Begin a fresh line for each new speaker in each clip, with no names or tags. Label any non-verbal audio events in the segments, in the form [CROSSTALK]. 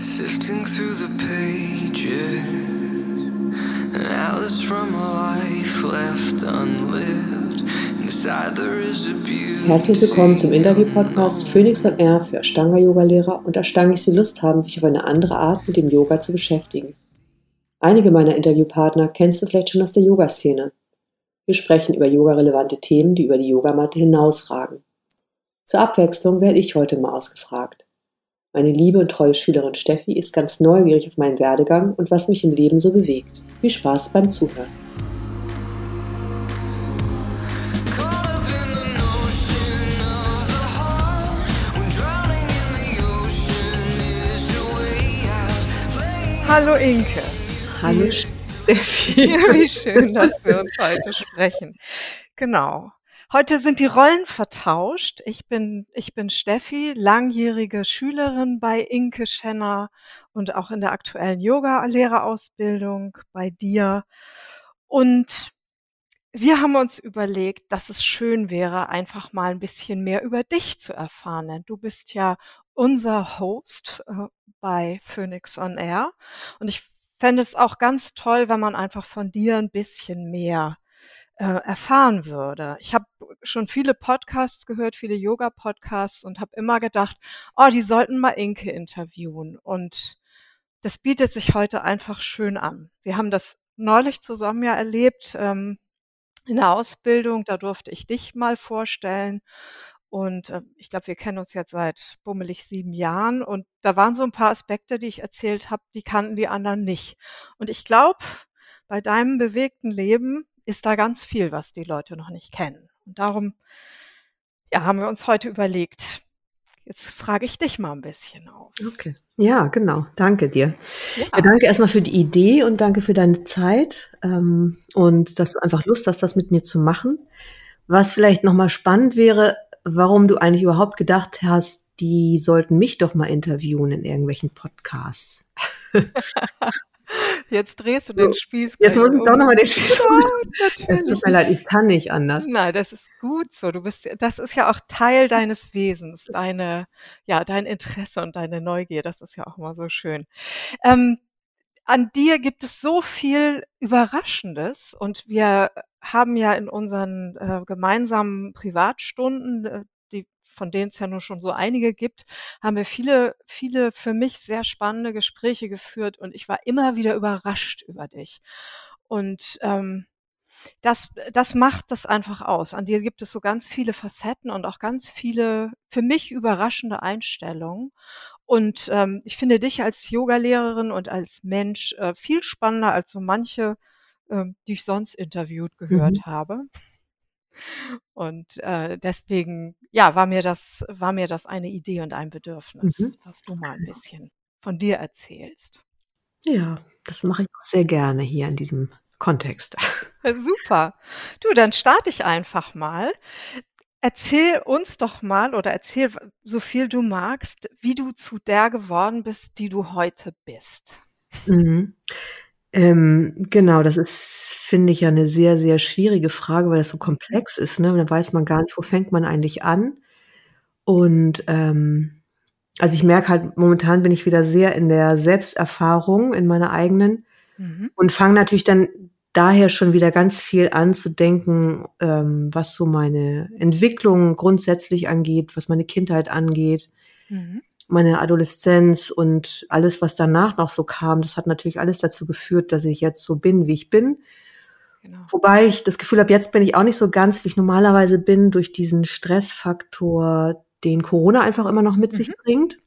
Sifting through the pages, atlas from a life left unlived. Inside there is a beauty.
Herzlich willkommen zum Interview-Podcast Phoenix on Air für Ashtanga-Yoga-Lehrer und Ashtangis, die Lust haben, sich auf eine andere Art mit dem Yoga zu beschäftigen. Einige meiner Interviewpartner kennst du vielleicht schon aus der Yoga-Szene. Wir sprechen über yogarelevante Themen, die über die Yogamatte hinausragen. Zur Abwechslung werde ich heute mal ausgefragt. Meine liebe und treue Schülerin Steffi ist ganz neugierig auf meinen Werdegang und was mich im Leben so bewegt. Viel Spaß beim Zuhören.
Hallo Inke.
Hallo Steffi.
Ja, wie schön, dass wir [LAUGHS] uns heute sprechen. Genau. Heute sind die Rollen vertauscht. Ich bin, ich bin Steffi, langjährige Schülerin bei Inke Schenner und auch in der aktuellen Yoga-Lehrerausbildung bei dir. Und wir haben uns überlegt, dass es schön wäre, einfach mal ein bisschen mehr über dich zu erfahren. Denn du bist ja unser Host äh, bei Phoenix on Air. Und ich fände es auch ganz toll, wenn man einfach von dir ein bisschen mehr erfahren würde. Ich habe schon viele Podcasts gehört, viele Yoga-Podcasts und habe immer gedacht, oh, die sollten mal Inke interviewen. Und das bietet sich heute einfach schön an. Wir haben das neulich zusammen ja erlebt ähm, in der Ausbildung. Da durfte ich dich mal vorstellen. Und äh, ich glaube, wir kennen uns jetzt seit bummelig sieben Jahren. Und da waren so ein paar Aspekte, die ich erzählt habe, die kannten die anderen nicht. Und ich glaube, bei deinem bewegten Leben ist da ganz viel, was die Leute noch nicht kennen. Und darum ja, haben wir uns heute überlegt, jetzt frage ich dich mal ein bisschen aus.
Okay. Ja, genau. Danke dir.
Ja.
Ja, danke erstmal für die Idee und danke für deine Zeit ähm, und dass du einfach Lust hast, das mit mir zu machen. Was vielleicht nochmal spannend wäre, warum du eigentlich überhaupt gedacht hast, die sollten mich doch mal interviewen in irgendwelchen Podcasts. [LAUGHS]
Jetzt drehst du den Spieß.
Jetzt muss ich
um.
doch nochmal den Spieß
Ja,
umdrehen. Es
natürlich.
tut mir leid, ich kann nicht anders.
Nein, das ist gut so. Du bist, das ist ja auch Teil deines Wesens, deine, ja, dein Interesse und deine Neugier. Das ist ja auch immer so schön. Ähm, an dir gibt es so viel Überraschendes und wir haben ja in unseren äh, gemeinsamen Privatstunden, äh, von denen es ja nur schon so einige gibt, haben wir viele, viele für mich sehr spannende Gespräche geführt und ich war immer wieder überrascht über dich. Und ähm, das, das macht das einfach aus. An dir gibt es so ganz viele Facetten und auch ganz viele für mich überraschende Einstellungen. Und ähm, ich finde dich als Yogalehrerin und als Mensch äh, viel spannender als so manche, ähm, die ich sonst interviewt gehört
Mhm.
habe. Und äh, deswegen, ja, war mir das, war mir das eine Idee und ein Bedürfnis,
Mhm.
dass du mal ein bisschen von dir erzählst.
Ja, das mache ich auch sehr gerne hier in diesem Kontext. [LAUGHS]
Super. Du, dann starte ich einfach mal. Erzähl uns doch mal oder erzähl so viel du magst, wie du zu der geworden bist, die du heute bist.
Mhm. Ähm, genau, das ist, finde ich, ja eine sehr, sehr schwierige Frage, weil das so komplex ist, ne? Da weiß man gar nicht, wo fängt man eigentlich an. Und ähm, also ich merke halt, momentan bin ich wieder sehr in der Selbsterfahrung, in meiner eigenen
Mhm.
und fange natürlich dann daher schon wieder ganz viel an zu denken, ähm, was so meine Entwicklung grundsätzlich angeht, was meine Kindheit angeht
Mhm.
Meine Adoleszenz und alles, was danach noch so kam, das hat natürlich alles dazu geführt, dass ich jetzt so bin, wie ich bin.
Genau.
Wobei ich das Gefühl habe, jetzt bin ich auch nicht so ganz, wie ich normalerweise bin, durch diesen Stressfaktor, den Corona einfach immer noch mit
Mhm.
sich bringt.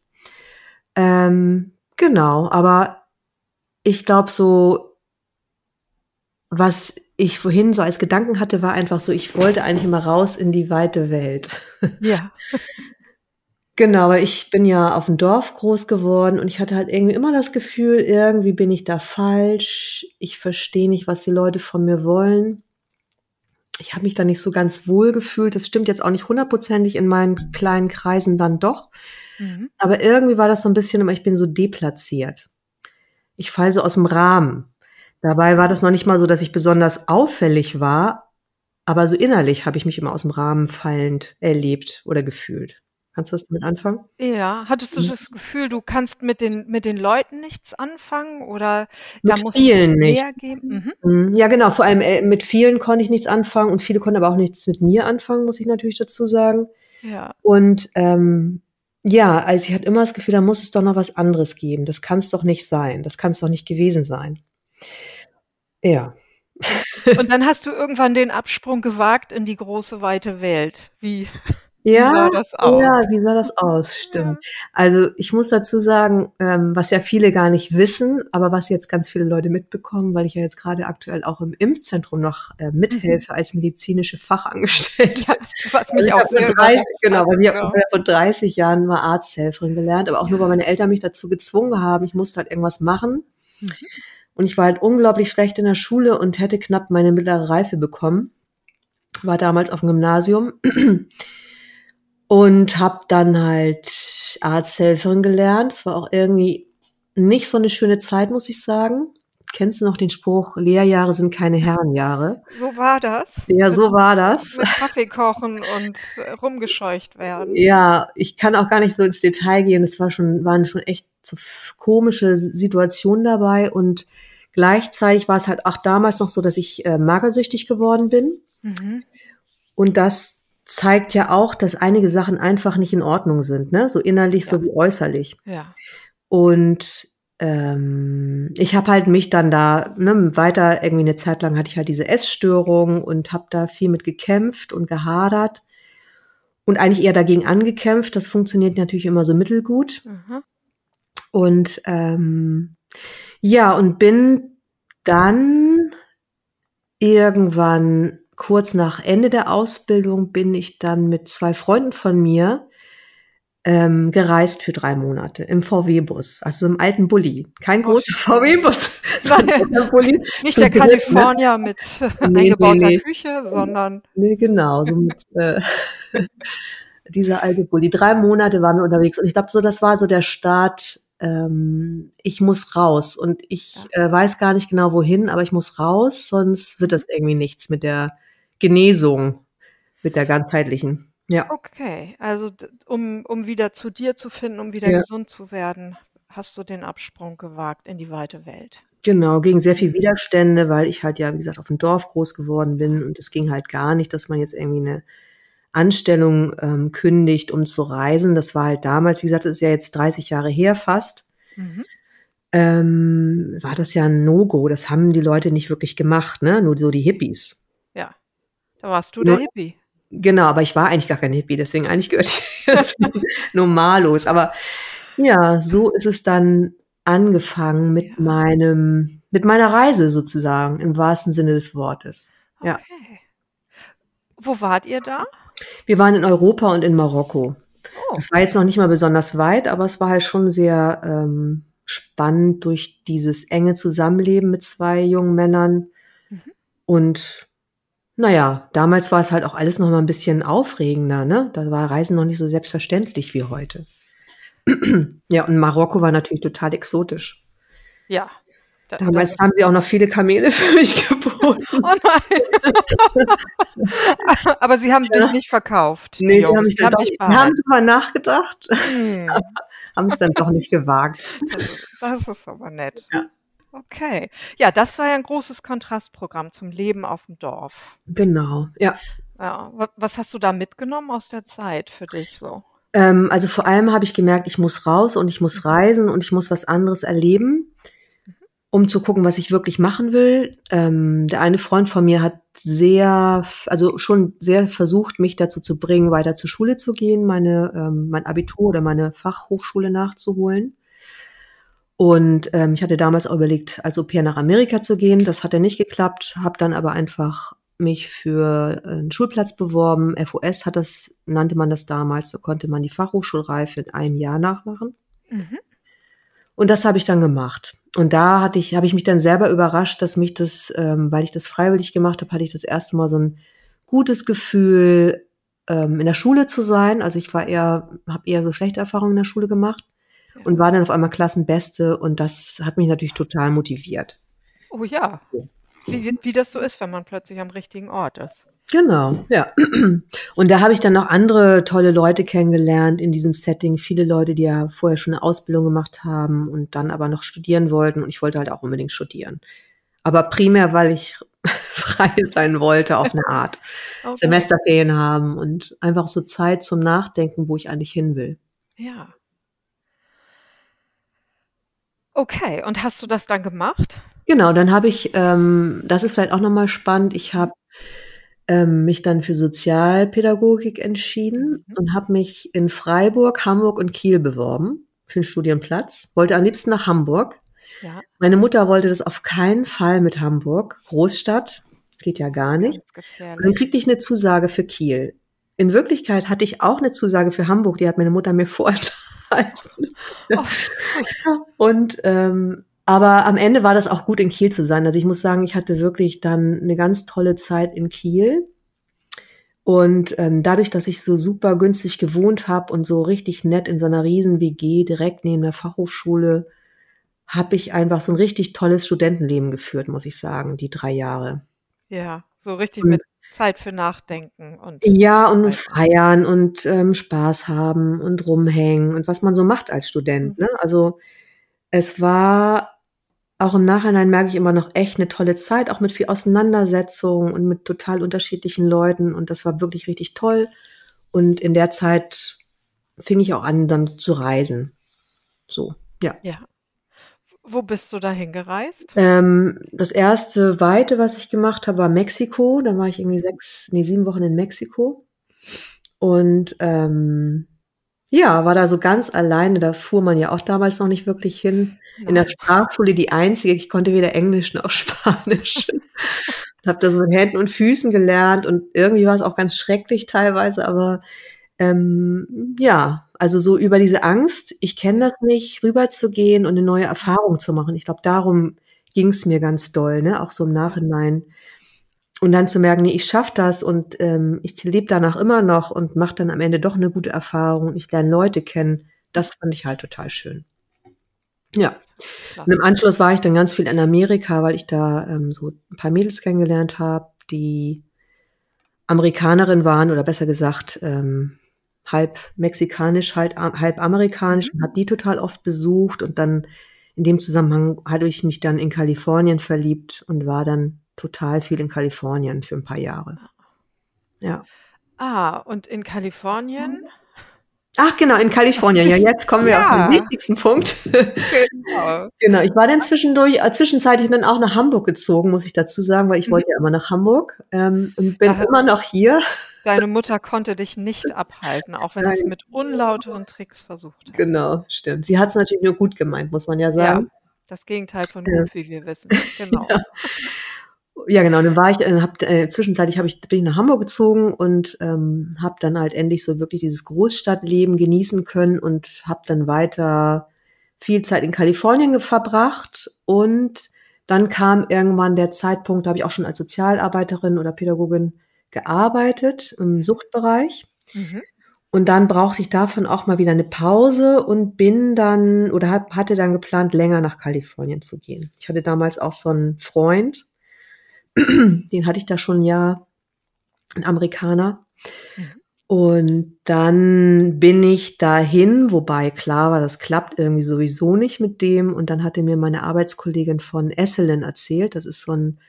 Ähm, genau, aber ich glaube so, was ich vorhin so als Gedanken hatte, war einfach so, ich wollte eigentlich immer raus in die weite Welt.
Ja. [LAUGHS]
Genau, weil ich bin ja auf dem Dorf groß geworden und ich hatte halt irgendwie immer das Gefühl, irgendwie bin ich da falsch. Ich verstehe nicht, was die Leute von mir wollen. Ich habe mich da nicht so ganz wohl gefühlt. Das stimmt jetzt auch nicht hundertprozentig in meinen kleinen Kreisen dann doch.
Mhm.
Aber irgendwie war das so ein bisschen immer, ich bin so deplatziert. Ich falle so aus dem Rahmen. Dabei war das noch nicht mal so, dass ich besonders auffällig war, aber so innerlich habe ich mich immer aus dem Rahmen fallend erlebt oder gefühlt. Kannst du was damit anfangen?
Ja, hattest du
Mhm.
das Gefühl, du kannst mit den mit den Leuten nichts anfangen oder da
Mit
muss es
vielen nicht.
mehr geben? Mhm.
Mhm. Ja, genau. Vor allem äh, mit vielen konnte ich nichts anfangen und viele konnten aber auch nichts mit mir anfangen, muss ich natürlich dazu sagen.
Ja.
Und ähm, ja, also ich hatte immer das Gefühl, da muss es doch noch was anderes geben. Das kann es doch nicht sein. Das kann es doch nicht gewesen sein. Ja.
Und dann hast du irgendwann den Absprung gewagt in die große weite Welt. Wie wie
Ja,
sah das aus?
ja, wie sah das aus?
Ja.
Stimmt. Also ich muss dazu sagen, ähm, was ja viele gar nicht wissen, aber was jetzt ganz viele Leute mitbekommen, weil ich ja jetzt gerade aktuell auch im Impfzentrum noch äh,
Mhm.
mithelfe als medizinische Fachangestellte.
Ja, was
Also
mich
ich
auch sehr
30,
überrascht
genau, weil ich
Ja.
habe vor 30 Jahren mal Arzthelferin gelernt, aber auch nur, weil
Ja.
meine Eltern mich dazu gezwungen haben. Ich musste halt irgendwas machen.
Mhm.
Und ich war halt unglaublich schlecht in der Schule und hätte knapp meine mittlere Reife bekommen. War damals auf dem Gymnasium und habe dann halt Arzthelferin gelernt. Es war auch irgendwie nicht so eine schöne Zeit, muss ich sagen. Kennst du noch den Spruch, Lehrjahre sind keine Herrenjahre?
So war das.
Ja,
Mit
so war das.
mit Kaffee kochen und äh, rumgescheucht werden.
Ja, ich kann auch gar nicht so ins Detail gehen. Es war schon, waren schon echt so komische Situationen dabei und gleichzeitig war es halt auch damals noch so, dass ich äh, magersüchtig geworden bin.
Mhm.
Und das zeigt ja auch, dass einige Sachen einfach nicht in Ordnung sind, ne? So innerlich
Ja.
sowie äußerlich.
Ja.
Und ähm, ich habe halt mich dann da ne, weiter irgendwie eine Zeit lang hatte ich halt diese Essstörung und habe da viel mit gekämpft und gehadert und eigentlich eher dagegen angekämpft. Das funktioniert natürlich immer so mittelgut.
Mhm.
Und ähm, ja, und bin dann irgendwann kurz nach Ende der Ausbildung bin ich dann mit zwei Freunden von mir ähm, gereist für drei Monate im VW-Bus, also so im alten Bulli. Kein
Oh,
großer VW-Bus, [LAUGHS]
nicht der? California mit
Nee, nee,
eingebauter
nee.
Küche, sondern
Nee, genau, so mit äh, [LAUGHS] dieser alte Bulli. Drei Monate waren wir unterwegs und ich glaube, so das war so der Start. Ähm, ich muss raus und ich äh, weiß gar nicht genau wohin, aber ich muss raus, sonst wird das irgendwie nichts mit der Genesung, mit der ganzheitlichen. Ja,
Okay, also um, um wieder zu dir zu finden, um wieder
ja,
gesund zu werden, hast du den Absprung gewagt in die weite Welt.
genau, gegen sehr viel Widerstände, weil ich halt ja, wie gesagt, auf dem Dorf groß geworden bin und es ging halt gar nicht, dass man jetzt irgendwie eine Anstellung ähm, kündigt, um zu reisen. Das war halt damals, wie gesagt, das ist ja jetzt 30 Jahre her fast,
Mhm.
ähm, war das ja ein No-Go. Das haben die Leute nicht wirklich gemacht, ne? Nur so die Hippies.
Ja, da warst du der
Nur,
Hippie.
genau, aber ich war eigentlich gar kein Hippie, deswegen eigentlich gehört ich [LAUGHS] jetzt normalos. Aber ja, so ist es dann angefangen mit
Ja,
meinem, mit meiner Reise sozusagen, im wahrsten Sinne des Wortes. Ja.
okay. Wo wart ihr da?
Wir waren in Europa und in Marokko.
Oh,
Das war jetzt noch nicht mal besonders weit, aber es war halt schon sehr ähm, spannend durch dieses enge Zusammenleben mit zwei jungen Männern.
mhm.
Und naja, damals war es halt auch alles noch mal ein bisschen aufregender, ne? Da war Reisen noch nicht so selbstverständlich wie heute. [CLEARS THROAT] Ja, und Marokko war natürlich total exotisch.
ja, da,
Damals haben sie auch noch viele Kamele [LAUGHS] für mich geboten.
Oh nein. [LAUGHS] Aber sie haben dich
Ja.
nicht verkauft,
Nee, sie haben
Jungs.
mich
Die
dann
haben
doch,
dich
haben drüber nachgedacht,
Hm, [LAUGHS]
haben es dann doch nicht gewagt.
das ist, das ist aber nett.
Ja.
Okay. Ja, das war ja ein großes Kontrastprogramm zum Leben auf dem Dorf.
Genau, ja.
Ja, wa- was hast du da mitgenommen aus der Zeit für dich so?
Ähm, also vor allem habe ich gemerkt, ich muss raus und ich muss
Mhm.
reisen und ich muss was anderes erleben, um zu gucken, was ich wirklich machen will. Ähm, der eine Freund von mir hat sehr, also schon sehr versucht, mich dazu zu bringen, weiter zur Schule zu gehen, meine, ähm, mein Abitur oder meine Fachhochschule nachzuholen. Und ähm, ich hatte damals auch überlegt, als Au pair nach Amerika zu gehen. Das hat ja nicht geklappt, habe dann aber einfach mich für einen Schulplatz beworben. FOS hat das, nannte man das damals, da konnte man die Fachhochschulreife in einem Jahr nachmachen.
Mhm.
Und das habe ich dann gemacht. Und da hatte ich, habe ich mich dann selber überrascht, dass mich das, ähm, weil ich das freiwillig gemacht habe, hatte ich das erste Mal so ein gutes Gefühl, ähm, in der Schule zu sein. Also ich war eher, habe eher so schlechte Erfahrungen in der Schule gemacht
Ja.
und war dann auf einmal Klassenbeste und das hat mich natürlich total motiviert.
Oh ja. wie, wie das so ist, wenn man plötzlich am richtigen Ort ist.
Genau, ja. [CLEARS THROAT] Und da habe ich dann noch andere tolle Leute kennengelernt in diesem Setting. Viele Leute, die ja vorher schon eine Ausbildung gemacht haben und dann aber noch studieren wollten. Und ich wollte halt auch unbedingt studieren. Aber primär, weil ich [LAUGHS] frei sein wollte auf eine Art. [LAUGHS]
Okay.
Semesterferien haben und einfach so Zeit zum Nachdenken, wo ich eigentlich hin will.
Ja. Okay, und hast du das dann gemacht?
Genau, dann habe ich, ähm, das ist vielleicht auch nochmal spannend, ich habe ähm, mich dann für Sozialpädagogik entschieden
Mhm.
und habe mich in Freiburg, Hamburg und Kiel beworben für einen Studienplatz. Wollte am liebsten nach Hamburg.
Ja,
Meine Mutter wollte das auf keinen Fall mit Hamburg. Großstadt, geht ja gar nicht. Und dann kriegte ich eine Zusage für Kiel. In Wirklichkeit hatte ich auch eine Zusage für Hamburg, die hat meine Mutter mir [LAUGHS] vorenthalten.
Oh.
Und ähm, aber am Ende war das auch gut in Kiel zu sein. Also ich muss sagen, ich hatte wirklich dann eine ganz tolle Zeit in Kiel. Und ähm, dadurch, dass ich so super günstig gewohnt habe und so richtig nett in so einer riesen WG direkt neben der Fachhochschule, habe ich einfach so ein richtig tolles Studentenleben geführt, muss ich sagen, die drei Jahre.
Ja, so richtig
Und-
mit Zeit für Nachdenken und
Ja, und feiern und ähm, Spaß haben und rumhängen und was man so macht als Student.
Mhm.
Ne? Also es war auch im Nachhinein merke ich immer noch echt eine tolle Zeit, auch mit viel Auseinandersetzung und mit total unterschiedlichen Leuten. Und das war wirklich richtig toll. Und in der Zeit fing ich auch an, dann zu reisen. So, ja.
ja. Wo bist du dahin gereist?
Ähm, das erste Weite, was ich gemacht habe, war Mexiko. Da war ich irgendwie sechs, nee, sieben Wochen in Mexiko. Und ähm, ja, war da so ganz alleine. Da fuhr man ja auch damals noch nicht wirklich hin. In der
Nein.
Sprachschule die einzige. Ich konnte weder Englisch noch [LAUGHS] Spanisch. habe das mit Händen und Füßen gelernt und irgendwie war es auch ganz schrecklich teilweise, aber ähm, ja, also so über diese Angst, ich kenne das nicht, rüberzugehen und eine neue Erfahrung zu machen. Ich glaube, darum ging es mir ganz doll, ne? Auch so im Nachhinein. Und dann zu merken, nee, ich schaffe das und ähm, ich lebe danach immer noch und mache dann am Ende doch eine gute Erfahrung und ich lerne Leute kennen. Das fand ich halt total schön. Ja. Und im
Klasse.
Anschluss war ich dann ganz viel in Amerika, weil ich da ähm, so ein paar Mädels kennengelernt habe, die Amerikanerin waren oder besser gesagt ähm, halb mexikanisch, halt, halb amerikanisch
Mhm.
und habe die total oft besucht und dann in dem Zusammenhang hatte ich mich dann in Kalifornien verliebt und war dann total viel in Kalifornien für ein paar Jahre. Ja.
Ah, und in Kalifornien?
Ach genau, in Kalifornien. Ja, jetzt kommen wir auf
Ja.
den wichtigsten Punkt.
Genau. [LAUGHS]
Genau, ich war dann zwischendurch, äh, zwischenzeitlich dann auch nach Hamburg gezogen, muss ich dazu sagen, weil ich wollte ja immer nach Hamburg ähm, und bin
Aha.
immer noch hier.
Deine Mutter konnte dich nicht abhalten, auch wenn sie es mit unlauteren Tricks versucht hat.
Genau, stimmt. Sie hat es natürlich nur gut gemeint, muss man ja
Ja,
sagen.
das Gegenteil von
Ja.
gut, wie wir wissen. Genau. [LAUGHS]
Ja. Ja, genau. Dann war ich, äh, hab, äh, zwischenzeitlich hab ich, bin ich nach Hamburg gezogen und ähm, habe dann halt endlich so wirklich dieses Großstadtleben genießen können und habe dann weiter viel Zeit in Kalifornien verbracht und dann kam irgendwann der Zeitpunkt, da habe ich auch schon als Sozialarbeiterin oder Pädagogin gearbeitet im Suchtbereich.
Mhm.
Und dann brauchte ich davon auch mal wieder eine Pause und bin dann oder hab, hatte dann geplant, länger nach Kalifornien zu gehen. Ich hatte damals auch so einen Freund, [CLEARS THROAT] den hatte ich da schon ein Jahr, ein Amerikaner.
Mhm.
Und dann bin ich dahin, wobei klar war, das klappt irgendwie sowieso nicht mit dem. Und dann hatte mir meine Arbeitskollegin von Esselen erzählt, das ist so, ein,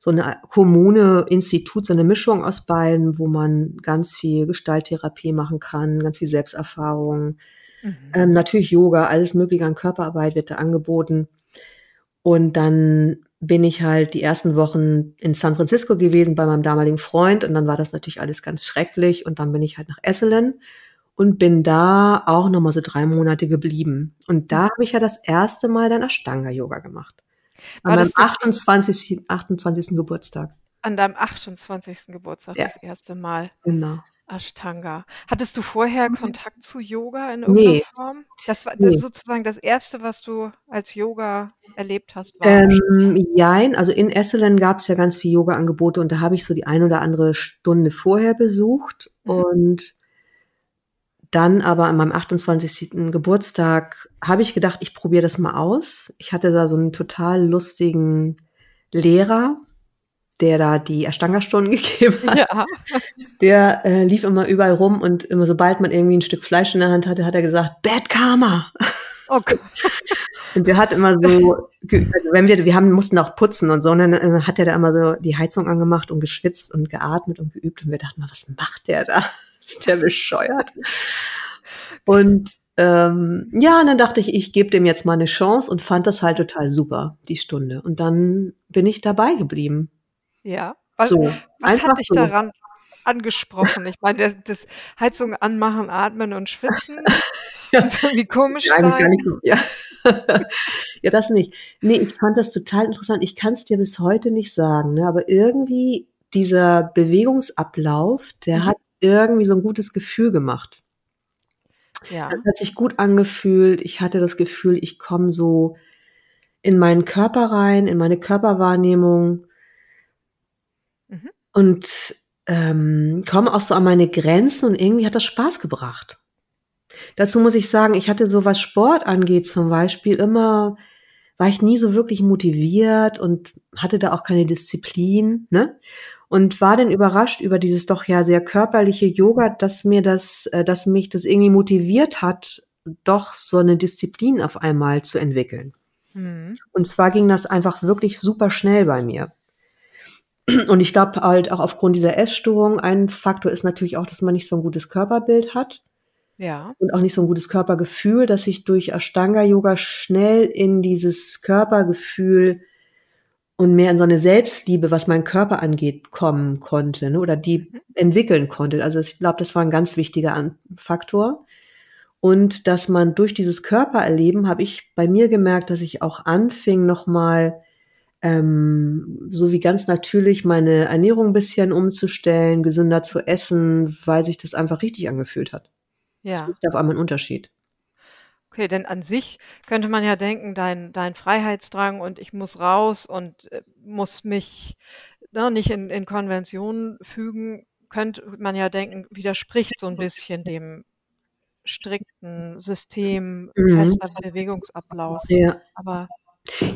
so eine Kommune, Institut, so eine Mischung aus beiden, wo man ganz viel Gestalttherapie machen kann, ganz viel Selbsterfahrung,
Mhm.
ähm, natürlich Yoga, alles Mögliche an Körperarbeit wird da angeboten. Und dann bin ich halt die ersten Wochen in San Francisco gewesen bei meinem damaligen Freund und dann war das natürlich alles ganz schrecklich und dann bin ich halt nach Esselen und bin da auch nochmal so drei Monate geblieben. Und da habe ich ja das erste Mal dann Ashtanga-Yoga gemacht. An meinem
das
28. 28. Geburtstag.
An deinem 28. Geburtstag
Ja.
das erste Mal
Genau.
Ashtanga. Hattest du vorher Kontakt zu Yoga in irgendeiner
Nee.
Form? Das war das
Nee.
sozusagen das erste, was du als Yoga erlebt hast.
Ähm, jein, also in Esselen gab es ja ganz viele Yoga-Angebote und da habe ich so die ein oder andere Stunde vorher besucht
Mhm.
und dann aber an meinem 28. Geburtstag habe ich gedacht, ich probiere das mal aus. Ich hatte da so einen total lustigen Lehrer, der da die Ashtanga-Stunden [LAUGHS] gegeben hat,
Ja.
der äh, lief immer überall rum und immer sobald man irgendwie ein Stück Fleisch in der Hand hatte, hat er gesagt, Bad Karma.
Gott. [LAUGHS]
Und der hat immer so, wenn wir, wir haben, mussten auch putzen und so, und dann äh, hat er da immer so die Heizung angemacht und geschwitzt und geatmet und geübt und wir dachten mal, was macht der da? [LAUGHS] Ist der bescheuert? Und ähm, ja, und dann dachte ich, ich gebe dem jetzt mal eine Chance und fand das halt total super, die Stunde. Und dann bin ich dabei geblieben.
Ja. Was,
so,
was hat dich
so.
daran angesprochen? Ich meine, das, Heizung anmachen, atmen und schwitzen. [LAUGHS] Irgendwie komisch
Ja, eigentlich gar
sein.
nicht. Ja. [LAUGHS] ja, das nicht. Nee, ich fand das total interessant. Ich kann es dir bis heute nicht sagen, ne? aber irgendwie dieser Bewegungsablauf, der
Mhm.
hat irgendwie so ein gutes Gefühl gemacht.
Ja.
Das hat sich gut angefühlt. Ich hatte das Gefühl, ich komme so in meinen Körper rein, in meine Körperwahrnehmung
Mhm.
und ähm, komme auch so an meine Grenzen und irgendwie hat das Spaß gebracht. Dazu muss ich sagen, ich hatte so was Sport angeht zum Beispiel immer, war ich nie so wirklich motiviert und hatte da auch keine Disziplin, ne? Und war dann überrascht über dieses doch ja sehr körperliche Yoga, dass mir das, äh, dass mich das irgendwie motiviert hat, doch so eine Disziplin auf einmal zu entwickeln.
Mhm.
Und zwar ging das einfach wirklich super schnell bei mir. Und ich glaube halt auch aufgrund dieser Essstörung, ein Faktor ist natürlich auch, dass man nicht so ein gutes Körperbild hat
Ja.
und auch nicht so ein gutes Körpergefühl, dass ich durch Ashtanga-Yoga schnell in dieses Körpergefühl und mehr in so eine Selbstliebe, was meinen Körper angeht, kommen konnte ne, oder die entwickeln konnte. Also ich glaube, das war ein ganz wichtiger Faktor. Und dass man durch dieses Körpererleben, habe ich bei mir gemerkt, dass ich auch anfing, nochmal ähm, so wie ganz natürlich meine Ernährung ein bisschen umzustellen, gesünder zu essen, weil sich das einfach richtig angefühlt hat. Es
Ja.
gibt auf einmal einen Unterschied.
Okay, denn an sich könnte man ja denken, dein, dein Freiheitsdrang und ich muss raus und äh, muss mich ne, nicht in, in Konventionen fügen, könnte man ja denken, widerspricht so ein bisschen dem strikten System,
Mhm.
fester Bewegungsablauf.
Ja.
Aber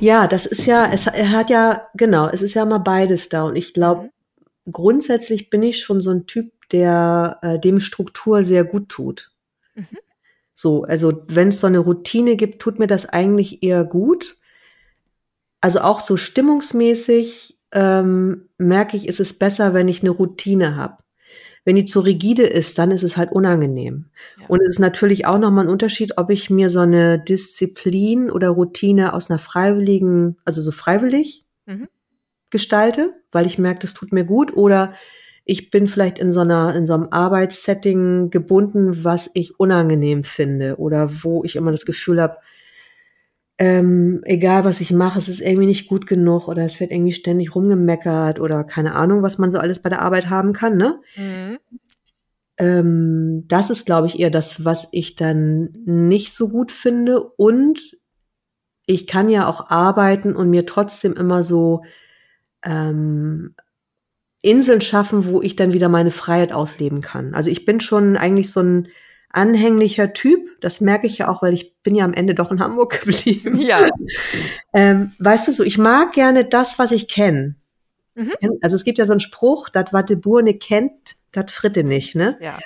Ja, das ist ja, es hat ja, genau, es ist ja immer beides da. Und ich glaube,
Mhm.
grundsätzlich bin ich schon so ein Typ, der äh, dem Struktur sehr gut tut.
Mhm.
So, also wenn es so eine Routine gibt, tut mir das eigentlich eher gut. Also auch so stimmungsmäßig ähm, merke ich, ist es besser, wenn ich eine Routine habe. Wenn die zu rigide ist, dann ist es halt unangenehm.
Ja.
Und es ist natürlich auch nochmal ein Unterschied, ob ich mir so eine Disziplin oder Routine aus einer freiwilligen, also so freiwillig
Mhm.
gestalte, weil ich merke, das tut mir gut, oder ich bin vielleicht in so einer, in so einem Arbeitssetting gebunden, was ich unangenehm finde oder wo ich immer das Gefühl habe, ähm, egal was ich mache, es ist irgendwie nicht gut genug oder es wird irgendwie ständig rumgemeckert oder keine Ahnung, was man so alles bei der Arbeit haben kann, ne?
Mhm.
Ähm, das ist, glaube ich, eher das, was ich dann nicht so gut finde. Und ich kann ja auch arbeiten und mir trotzdem immer so ähm, Inseln schaffen, wo ich dann wieder meine Freiheit ausleben kann. Also ich bin schon eigentlich so ein anhänglicher Typ. Das merke ich ja auch, weil ich bin ja am Ende doch in Hamburg [LAUGHS] geblieben.
Ja.
Ähm, weißt du so, ich mag gerne das, was ich kenne.
Mhm.
Also es gibt ja so einen Spruch, dat wat de Boer ne kennt, dat fritte nicht, ne?
Ja.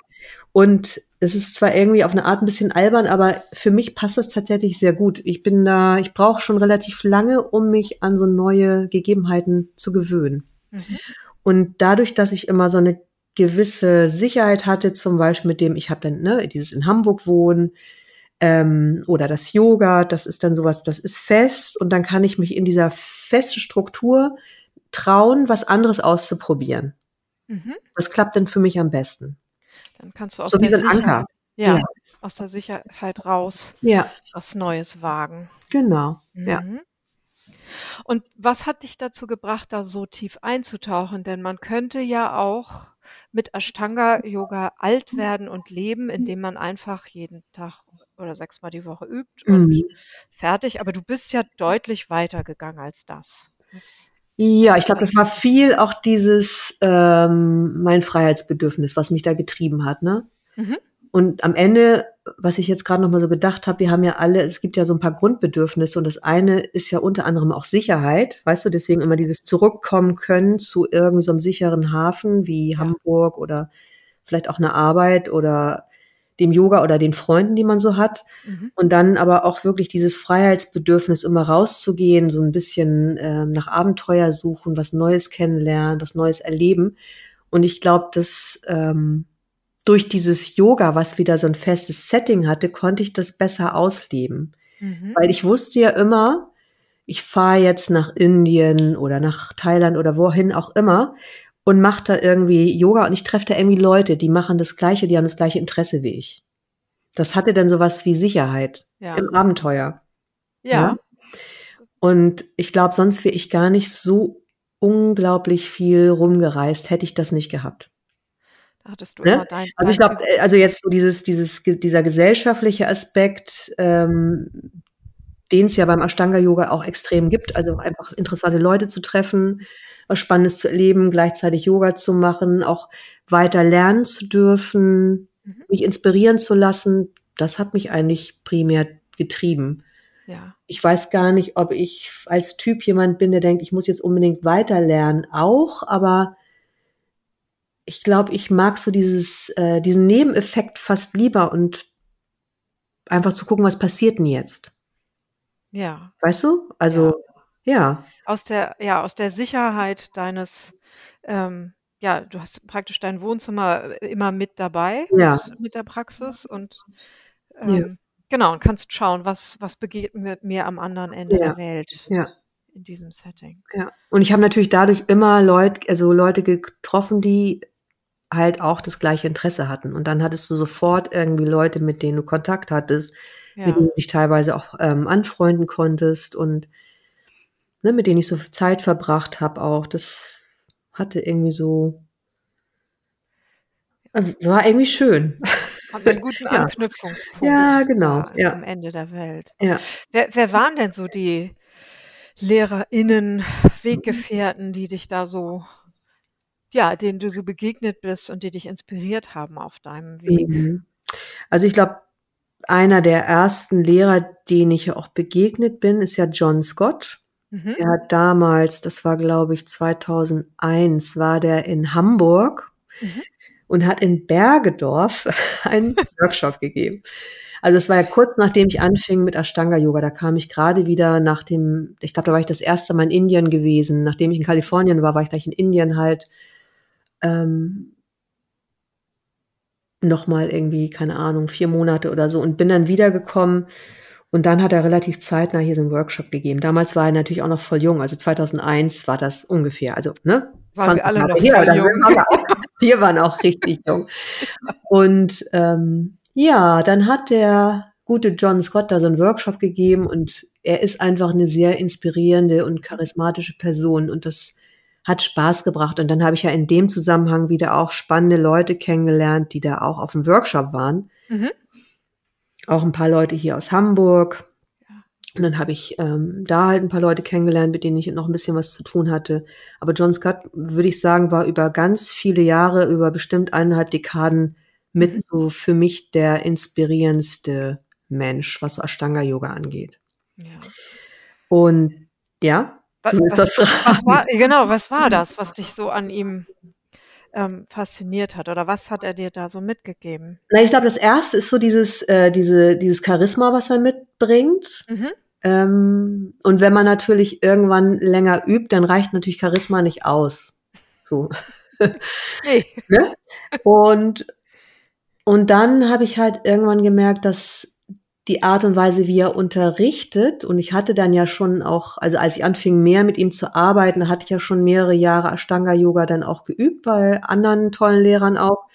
Und es ist zwar irgendwie auf eine Art ein bisschen albern, aber für mich passt das tatsächlich sehr gut. Ich bin da, ich brauche schon relativ lange, um mich an so neue Gegebenheiten zu gewöhnen.
Mhm.
Und dadurch, dass ich immer so eine gewisse Sicherheit hatte, zum Beispiel mit dem, ich habe dann ne, dieses in Hamburg wohnen ähm, oder das Yoga, das ist dann sowas, das ist fest und dann kann ich mich in dieser festen Struktur trauen, was anderes auszuprobieren.
Mhm.
Das klappt dann für mich am besten.
Dann kannst du aus
So wie
der
so ein
Sicherheit,
Anker.
ja,
Ja.
aus der Sicherheit raus
Ja,
was Neues wagen.
genau. Ja.
Und was hat dich dazu gebracht, da so tief einzutauchen? Denn man könnte ja auch mit Ashtanga-Yoga alt werden und leben, indem man einfach jeden Tag oder sechsmal die Woche übt und
Mhm.
fertig. Aber du bist ja deutlich weiter gegangen als das. das
Ja, ich glaube, das war viel auch dieses ähm, mein Freiheitsbedürfnis, was mich da getrieben hat, ne?
Mhm.
Und am Ende was ich jetzt gerade noch mal so gedacht habe, wir haben ja alle, es gibt ja so ein paar Grundbedürfnisse und das eine ist ja unter anderem auch Sicherheit, weißt du, deswegen immer dieses Zurückkommen können zu irgendeinem so sicheren Hafen wie
Ja.
Hamburg oder vielleicht auch eine Arbeit oder dem Yoga oder den Freunden, die man so hat.
Mhm.
Und dann aber auch wirklich dieses Freiheitsbedürfnis, immer rauszugehen, so ein bisschen ähm, nach Abenteuer suchen, was Neues kennenlernen, was Neues erleben. Und ich glaube, dass ähm, durch dieses Yoga, was wieder so ein festes Setting hatte, konnte ich das besser ausleben.
Mhm.
Weil ich wusste ja immer, ich fahre jetzt nach Indien oder nach Thailand oder wohin auch immer und mache da irgendwie Yoga und ich treffe da irgendwie Leute, die machen das Gleiche, die haben das gleiche Interesse wie ich. Das hatte dann sowas wie Sicherheit
Ja.
im Abenteuer.
Ja.
Und ich glaube, sonst wäre ich gar nicht so unglaublich viel rumgereist, hätte ich das nicht gehabt.
Hattest du
Ne?
immer dein,
Also ich glaube, also jetzt so dieses, dieses, dieser gesellschaftliche Aspekt, ähm, den es ja beim Ashtanga-Yoga auch extrem gibt, also einfach interessante Leute zu treffen, was Spannendes zu erleben, gleichzeitig Yoga zu machen, auch weiter lernen zu dürfen,
Mhm.
mich inspirieren zu lassen, das hat mich eigentlich primär getrieben.
Ja.
Ich weiß gar nicht, ob ich als Typ jemand bin, der denkt, ich muss jetzt unbedingt weiter lernen, auch, aber ich glaube, ich mag so dieses, äh, diesen Nebeneffekt fast lieber und einfach zu gucken, was passiert denn jetzt.
Ja.
Weißt du? Also, ja,
Aus der, ja, aus der Sicherheit deines, ähm, ja, du hast praktisch dein Wohnzimmer äh, immer mit dabei
Ja.
mit, mit der Praxis und
Ja.
ähm, genau, und kannst schauen, was, was begegnet mir am anderen Ende
Ja.
der Welt
ja,
in diesem Setting.
ja. Und ich habe natürlich dadurch immer Leute, also Leute getroffen, die halt auch das gleiche Interesse hatten. Und dann hattest du sofort irgendwie Leute, mit denen du Kontakt hattest,
Ja.
mit denen du dich teilweise auch ähm, anfreunden konntest und ne, mit denen ich so viel Zeit verbracht habe auch. Das hatte irgendwie so, äh, war irgendwie schön.
Hat einen guten [LAUGHS]
Ja.
Anknüpfungspunkt
Ja, genau, ja.
am Ende der Welt.
Ja.
Wer, wer waren denn so die LehrerInnen, Weggefährten, die dich da so, ja, denen du so begegnet bist und die dich inspiriert haben auf deinem Weg?
Mhm. Also ich glaube, einer der ersten Lehrer, denen ich auch begegnet bin, ist ja John Scott.
Mhm.
Er hat damals, das war glaube ich 2001, war der in Hamburg
Mhm.
und hat in Bergedorf [LAUGHS] einen Workshop gegeben. Also es war ja kurz nachdem ich anfing mit Ashtanga Yoga, da kam ich gerade wieder nach dem, ich glaube, da war ich das erste Mal in Indien gewesen. Nachdem ich in Kalifornien war, war ich gleich in Indien halt ähm, nochmal irgendwie, keine Ahnung, vier Monate oder so und bin dann wiedergekommen und dann hat er relativ zeitnah hier so einen Workshop gegeben. Damals war er natürlich auch noch voll jung, also 2001 war das ungefähr, also ne?
Waren wir alle
Jahre
noch
waren wir, auch, wir waren auch richtig [LAUGHS] jung. Und ähm, ja, dann hat der gute John Scott da so einen Workshop gegeben und er ist einfach eine sehr inspirierende und charismatische Person und das hat Spaß gebracht. Und dann habe ich ja in dem Zusammenhang wieder auch spannende Leute kennengelernt, die da auch auf dem Workshop waren.
Mhm.
Auch ein paar Leute hier aus Hamburg. Und dann habe ich ähm, da halt ein paar Leute kennengelernt, mit denen ich noch ein bisschen was zu tun hatte. Aber John Scott, würde ich sagen, war über ganz viele Jahre, über bestimmt eineinhalb Dekaden mit
Mhm.
so für mich der inspirierendste Mensch, was so Ashtanga-Yoga angeht.
Ja.
Und ja, du willst
was,
das
was war, [LAUGHS] genau, was war das, was dich so an ihm ähm, fasziniert hat? Oder was hat er dir da so mitgegeben?
Na, ich glaube, das erste ist so dieses, äh, diese, dieses Charisma, was er mitbringt.
Mhm.
Ähm, und wenn man natürlich irgendwann länger übt, dann reicht natürlich Charisma nicht aus. So. [LAUGHS]
Nee. [LAUGHS]
ne? Und, und dann habe ich halt irgendwann gemerkt, dass die Art und Weise, wie er unterrichtet, und ich hatte dann ja schon auch, also als ich anfing, mehr mit ihm zu arbeiten, hatte ich ja schon mehrere Jahre Ashtanga-Yoga dann auch geübt, bei anderen tollen Lehrern auch.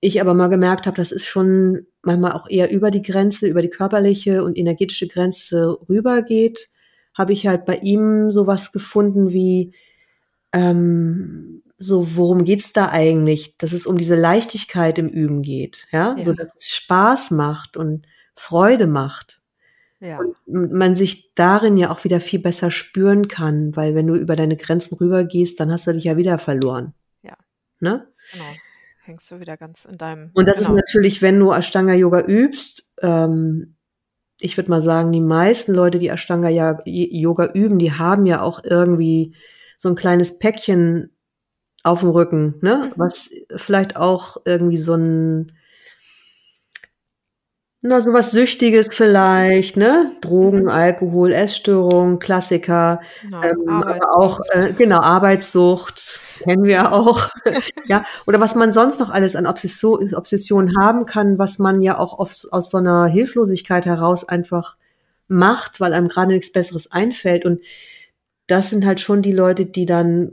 Ich aber mal gemerkt habe, das ist schon manchmal auch eher über die Grenze, über die körperliche und energetische Grenze rübergeht, habe ich halt bei ihm sowas gefunden wie, ähm, so, worum geht's da eigentlich? Dass es um diese Leichtigkeit im Üben geht, ja,
Ja.
so dass es Spaß macht und Freude macht.
Ja.
Und man sich darin ja auch wieder viel besser spüren kann, weil wenn du über deine Grenzen rübergehst, dann hast du dich ja wieder verloren.
Ja.
Ne?
Genau. hängst du wieder ganz in deinem.
Und das ist
genau.
natürlich, wenn du Ashtanga Yoga übst, ähm, ich würde mal sagen, die meisten Leute, die Ashtanga Yoga üben, die haben ja auch irgendwie so ein kleines Päckchen auf dem Rücken, ne?
Mhm.
Was vielleicht auch irgendwie so ein, na, sowas Süchtiges vielleicht, ne? Drogen,
Mhm.
Alkohol, Essstörung, Klassiker,
Genau,
ähm, aber auch, äh, genau, Arbeitssucht, kennen wir auch. [LAUGHS] [LAUGHS] ja, oder was man sonst noch alles an Obsession, Obsession haben kann, was man ja auch aus, aus so einer Hilflosigkeit heraus einfach macht, weil einem gerade nichts Besseres einfällt. Und das sind halt schon die Leute, die dann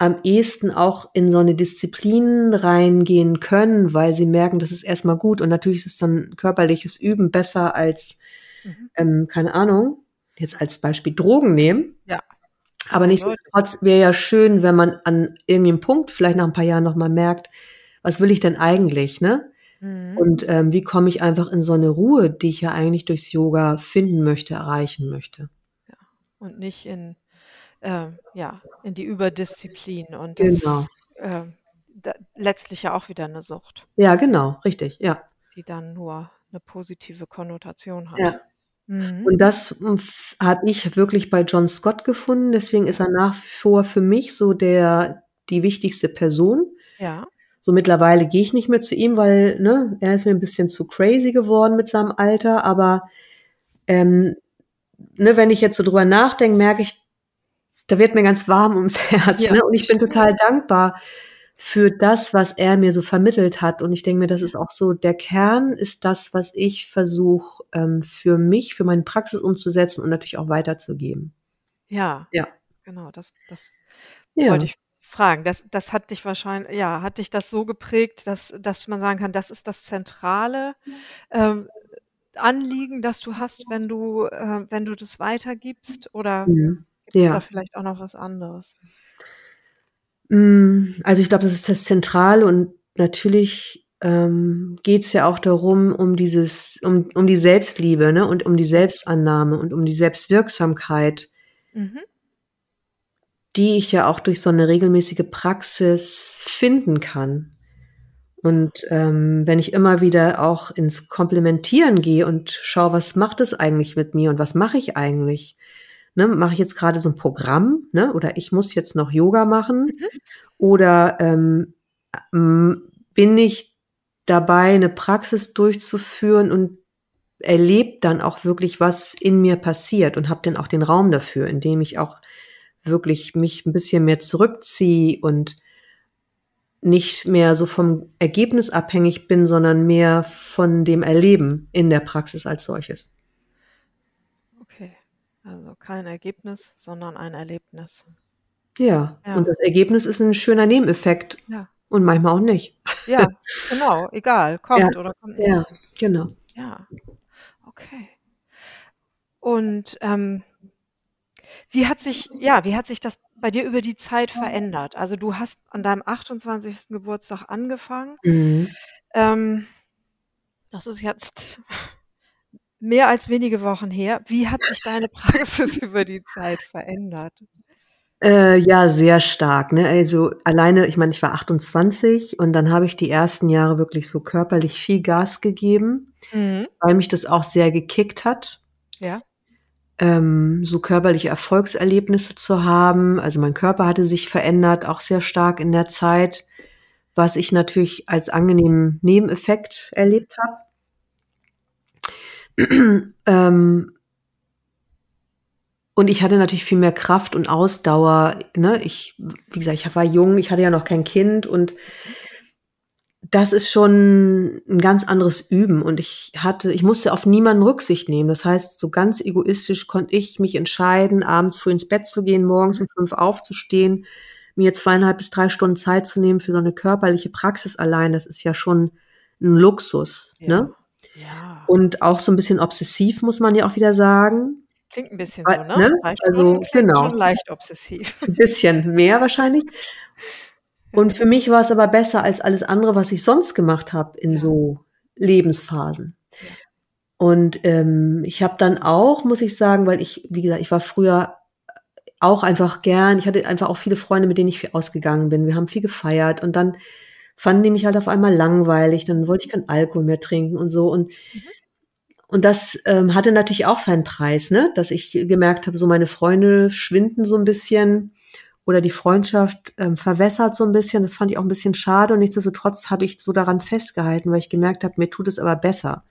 am ehesten auch in so eine Disziplin reingehen können, weil sie merken, das ist erstmal gut. Und natürlich ist es dann körperliches Üben besser als,
Mhm.
ähm, keine Ahnung, jetzt als Beispiel Drogen nehmen.
Ja.
Aber nichtsdestotrotz wäre ja schön, wenn man an irgendeinem Punkt vielleicht nach ein paar Jahren nochmal merkt, was will ich denn eigentlich, ne?
Mhm.
Und ähm, wie komme ich einfach in so eine Ruhe, die ich ja eigentlich durchs Yoga finden möchte, erreichen möchte.
Und nicht in, ähm, ja, in die Überdisziplin. Und das
Genau.
ähm, da, letztlich ja auch wieder eine Sucht,
Ja, genau, richtig, ja.
die dann nur eine positive Konnotation hat.
Ja.
Mhm.
Und das habe ich wirklich bei John Scott gefunden. Deswegen ist er nach wie vor für mich so der, die wichtigste Person.
ja.
So mittlerweile gehe ich nicht mehr zu ihm, weil ne, er ist mir ein bisschen zu crazy geworden mit seinem Alter. Aber ähm, ne, wenn ich jetzt so drüber nachdenke, merke ich, da wird mir ganz warm ums [LAUGHS] Herz.
Ja,
ne? Und ich bin total dankbar für das, was er mir so vermittelt hat. Und ich denke mir, das ist auch so, der Kern ist das, was ich versuche ähm, für mich, für meine Praxis umzusetzen und natürlich auch weiterzugeben.
Ja.
Ja.
Genau, das, das
Ja.
wollte ich fragen. Das, das hat dich wahrscheinlich, ja, hat dich das so geprägt, dass, dass man sagen kann, das ist das zentrale ähm, Anliegen, das du hast, wenn du, äh, wenn du das weitergibst? Oder
Mhm.
Gibt es
Ja.
da vielleicht auch noch was anderes?
Mm, Also ich glaube, das ist das Zentrale und natürlich ähm, geht es ja auch darum, um dieses, um, um die Selbstliebe, ne, und um die Selbstannahme und um die Selbstwirksamkeit,
Mhm.
die ich ja auch durch so eine regelmäßige Praxis finden kann. Und ähm, wenn ich immer wieder auch ins Komplementieren gehe und schaue, was macht es eigentlich mit mir und was mache ich eigentlich? Ne, mache ich jetzt gerade so ein Programm, ne? Oder ich muss jetzt noch Yoga machen? Oder ähm, bin ich dabei, eine Praxis durchzuführen und erlebe dann auch wirklich, was in mir passiert und habe dann auch den Raum dafür, indem ich auch wirklich mich ein bisschen mehr zurückziehe und nicht mehr so vom Ergebnis abhängig bin, sondern mehr von dem Erleben in der Praxis als solches.
Also kein Ergebnis, sondern ein Erlebnis.
Ja,
Ja.
und das Ergebnis ist ein schöner Nebeneffekt
Ja.
und manchmal auch nicht.
Ja, genau, egal, [LAUGHS] kommt oder kommt nicht.
Ja, genau.
Ja, okay. Und ähm, wie hat sich, ja, wie hat sich das bei dir über die Zeit verändert? Also du hast an deinem 28. Geburtstag angefangen.
Mhm.
Ähm, das ist jetzt mehr als wenige Wochen her. Wie hat sich deine [LAUGHS] Praxis über die Zeit verändert?
Äh, ja, sehr stark. Ne? Also alleine, ich meine, ich war 28 und dann habe ich die ersten Jahre wirklich so körperlich viel Gas gegeben,
Mhm.
weil mich das auch sehr gekickt hat.
Ja.
ähm, so körperliche Erfolgserlebnisse zu haben. Also mein Körper hatte sich verändert, auch sehr stark in der Zeit, was ich natürlich als angenehmen Nebeneffekt erlebt habe. [CLEARS THROAT] ähm, und ich hatte natürlich viel mehr Kraft und Ausdauer. Ne? Ich, wie gesagt, ich war jung, ich hatte ja noch kein Kind und das ist schon ein ganz anderes Üben und ich hatte, ich musste auf niemanden Rücksicht nehmen. Das heißt, so ganz egoistisch konnte ich mich entscheiden, abends früh ins Bett zu gehen, morgens um fünf aufzustehen, mir zweieinhalb bis drei Stunden Zeit zu nehmen für so eine körperliche Praxis allein. Das ist ja schon ein Luxus,
Ja.
ne?
Ja.
Und auch so ein bisschen obsessiv, muss man ja auch wieder sagen.
Klingt ein bisschen
Weil-
so, ne?
ne? Also, genau.
schon leicht obsessiv. [LAUGHS]
Ein bisschen mehr wahrscheinlich. [LAUGHS] Und für mich war es aber besser als alles andere, was ich sonst gemacht habe in so Lebensphasen. Und ähm, ich habe dann auch, muss ich sagen, weil ich, wie gesagt, ich war früher auch einfach gern, ich hatte einfach auch viele Freunde, mit denen ich viel ausgegangen bin. Wir haben viel gefeiert und dann fanden die mich halt auf einmal langweilig, dann wollte ich keinen Alkohol mehr trinken und so. Und, und das ähm, hatte natürlich auch seinen Preis, ne? Dass ich gemerkt habe, so meine Freunde schwinden so ein bisschen oder die Freundschaft ähm, verwässert so ein bisschen. Das fand ich auch ein bisschen schade und nichtsdestotrotz habe ich so daran festgehalten, weil ich gemerkt habe, mir tut es aber besser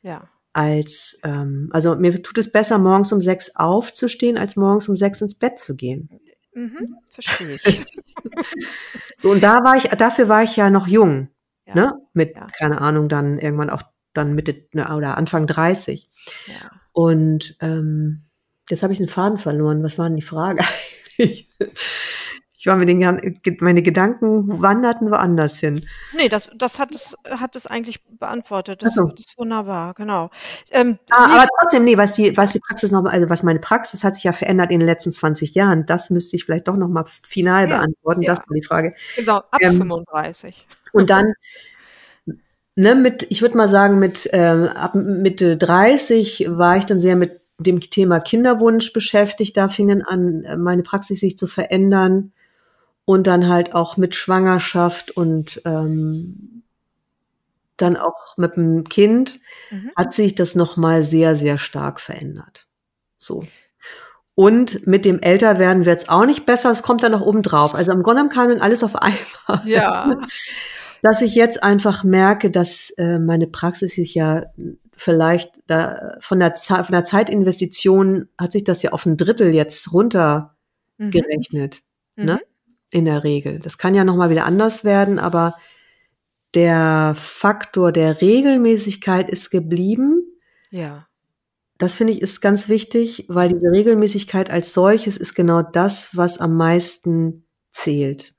Ja.
als, ähm, also mir tut es besser, morgens um sechs aufzustehen, als morgens um sechs ins Bett zu gehen.
Mhm. Verstehe ich. [LAUGHS]
So, und da war ich, dafür war ich ja noch jung,
Ja.
ne? Mit,
Ja.
keine Ahnung, dann irgendwann auch dann Mitte ne, oder Anfang 30.
Ja.
Und ähm, jetzt habe ich den Faden verloren. Was war denn die Frage [LAUGHS] eigentlich? Ich war mit den Gan- meine Gedanken wanderten woanders hin.
Nee, das, das hat es, hat es eigentlich beantwortet. Das,
so.
das ist wunderbar, genau. Ähm,
Ah,
nee,
aber trotzdem, nee, was die, was die Praxis noch, also was meine Praxis hat sich ja verändert in den letzten 20 Jahren. Das müsste ich vielleicht doch noch mal final
Ja,
beantworten.
ja.
Das war die Frage.
genau, ab
ähm,
35.
Und dann, ne, mit, ich würde mal sagen, mit ähm, ab Mitte 30 war ich dann sehr mit dem Thema Kinderwunsch beschäftigt. Da fing dann an, äh, meine Praxis sich zu verändern. Und dann halt auch mit Schwangerschaft und ähm, dann auch mit dem Kind
Mhm.
hat sich das nochmal sehr, sehr stark verändert. So. Und mit dem Älterwerden wird es auch nicht besser, es kommt dann noch oben drauf. Also im Grunde genommen kam dann alles auf [LAUGHS] einmal.
Ja.
Dass ich jetzt einfach merke, dass äh, meine Praxis sich ja vielleicht da von der, Ze- von der Zeitinvestition hat sich das ja auf ein Drittel jetzt runtergerechnet,
Mhm.
ne? In der Regel. Das kann ja nochmal wieder anders werden, aber der Faktor der Regelmäßigkeit ist geblieben.
Ja.
Das finde ich ist ganz wichtig, weil diese Regelmäßigkeit als solches ist genau das, was am meisten zählt.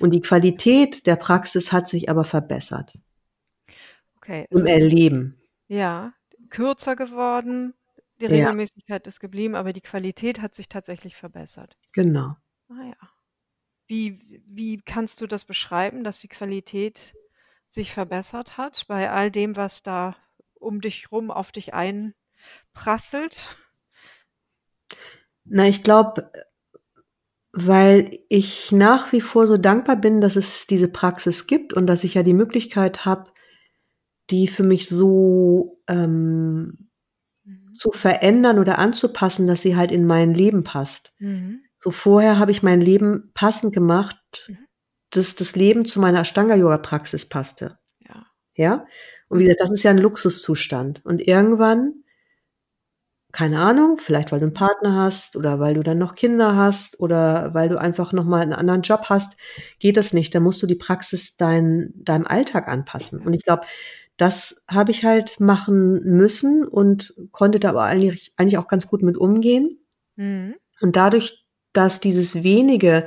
Und die Qualität der Praxis hat sich aber verbessert
Okay.
Im Erleben.
ja, kürzer geworden. Die
Ja.
Regelmäßigkeit ist geblieben, aber die Qualität hat sich tatsächlich verbessert.
Genau.
Ah ja. Wie, wie kannst du das beschreiben, dass die Qualität sich verbessert hat bei all dem, was da um dich rum auf dich einprasselt?
Na, ich glaube, weil ich nach wie vor so dankbar bin, dass es diese Praxis gibt und dass ich ja die Möglichkeit habe, die für mich so ähm,
Mhm.
zu verändern oder anzupassen, dass sie halt in mein Leben passt.
Mhm.
So vorher habe ich mein Leben passend gemacht,
Mhm.
dass das Leben zu meiner Ashtanga-Yoga-Praxis passte.
Ja.
Ja? Und wie gesagt, das ist ja ein Luxuszustand. Und irgendwann, keine Ahnung, vielleicht weil du einen Partner hast oder weil du dann noch Kinder hast oder weil du einfach nochmal einen anderen Job hast, geht das nicht. Da musst du die Praxis dein, deinem Alltag anpassen. Und ich glaube, das habe ich halt machen müssen und konnte da aber eigentlich, eigentlich auch ganz gut mit umgehen.
Mhm.
Und dadurch, dass dieses wenige,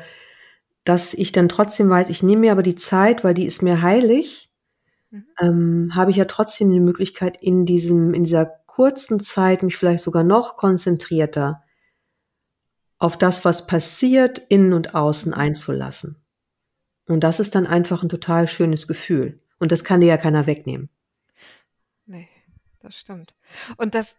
dass ich dann trotzdem weiß, ich nehme mir aber die Zeit, weil die ist mir heilig,
Mhm.
ähm, habe ich ja trotzdem die Möglichkeit, in diesem, in dieser kurzen Zeit mich vielleicht sogar noch konzentrierter auf das, was passiert, innen und außen einzulassen. Und das ist dann einfach ein total schönes Gefühl. Und das kann dir ja keiner wegnehmen.
Nee, das stimmt. Und das,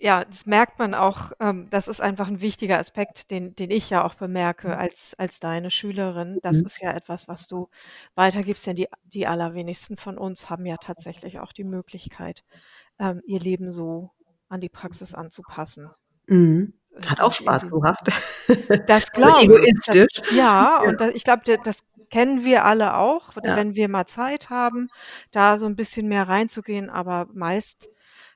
ja, das merkt man auch, ähm, das ist einfach ein wichtiger Aspekt, den, den ich ja auch bemerke als, als deine Schülerin. Das
Mhm.
ist ja etwas, was du weitergibst, denn die, die allerwenigsten von uns haben ja tatsächlich auch die Möglichkeit, ähm, ihr Leben so an die Praxis anzupassen.
Mhm.
Äh,
Hat auch Spaß gemacht.
Das [LAUGHS] glaube ich.
egoistisch.
Das, ja, [LAUGHS]
Ja.
und da, ich glaube, da- das kennen wir alle auch,
Ja.
wenn wir mal Zeit haben, da so ein bisschen mehr reinzugehen. Aber meist,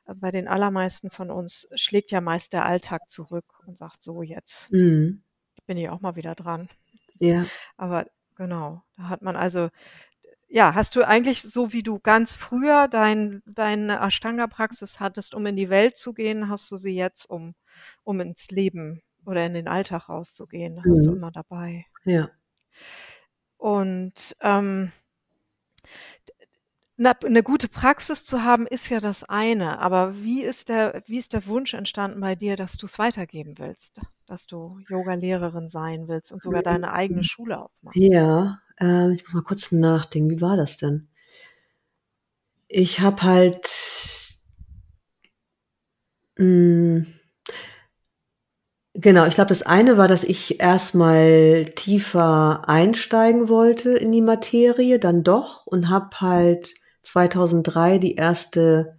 bei den allermeisten von uns, schlägt ja meist der Alltag zurück und sagt, so jetzt
Mhm.
bin ich auch mal wieder dran.
Ja.
Aber genau, da hat man also, ja, hast du eigentlich so wie du ganz früher dein, deine Ashtanga-Praxis hattest, um in die Welt zu gehen, hast du sie jetzt, um, um ins Leben oder in den Alltag rauszugehen, hast du
Mhm.
immer dabei.
Ja.
Und ähm, eine, eine gute Praxis zu haben, ist ja das eine. Aber wie ist der, wie ist der Wunsch entstanden bei dir, dass du es weitergeben willst? Dass du Yoga-Lehrerin sein willst und sogar deine eigene Schule aufmachst?
Ja, äh, ich muss mal kurz nachdenken, wie war das denn? Ich habe halt mh, Genau, ich glaube, das eine war, dass ich erstmal tiefer einsteigen wollte in die Materie, dann doch und habe halt 2003 die erste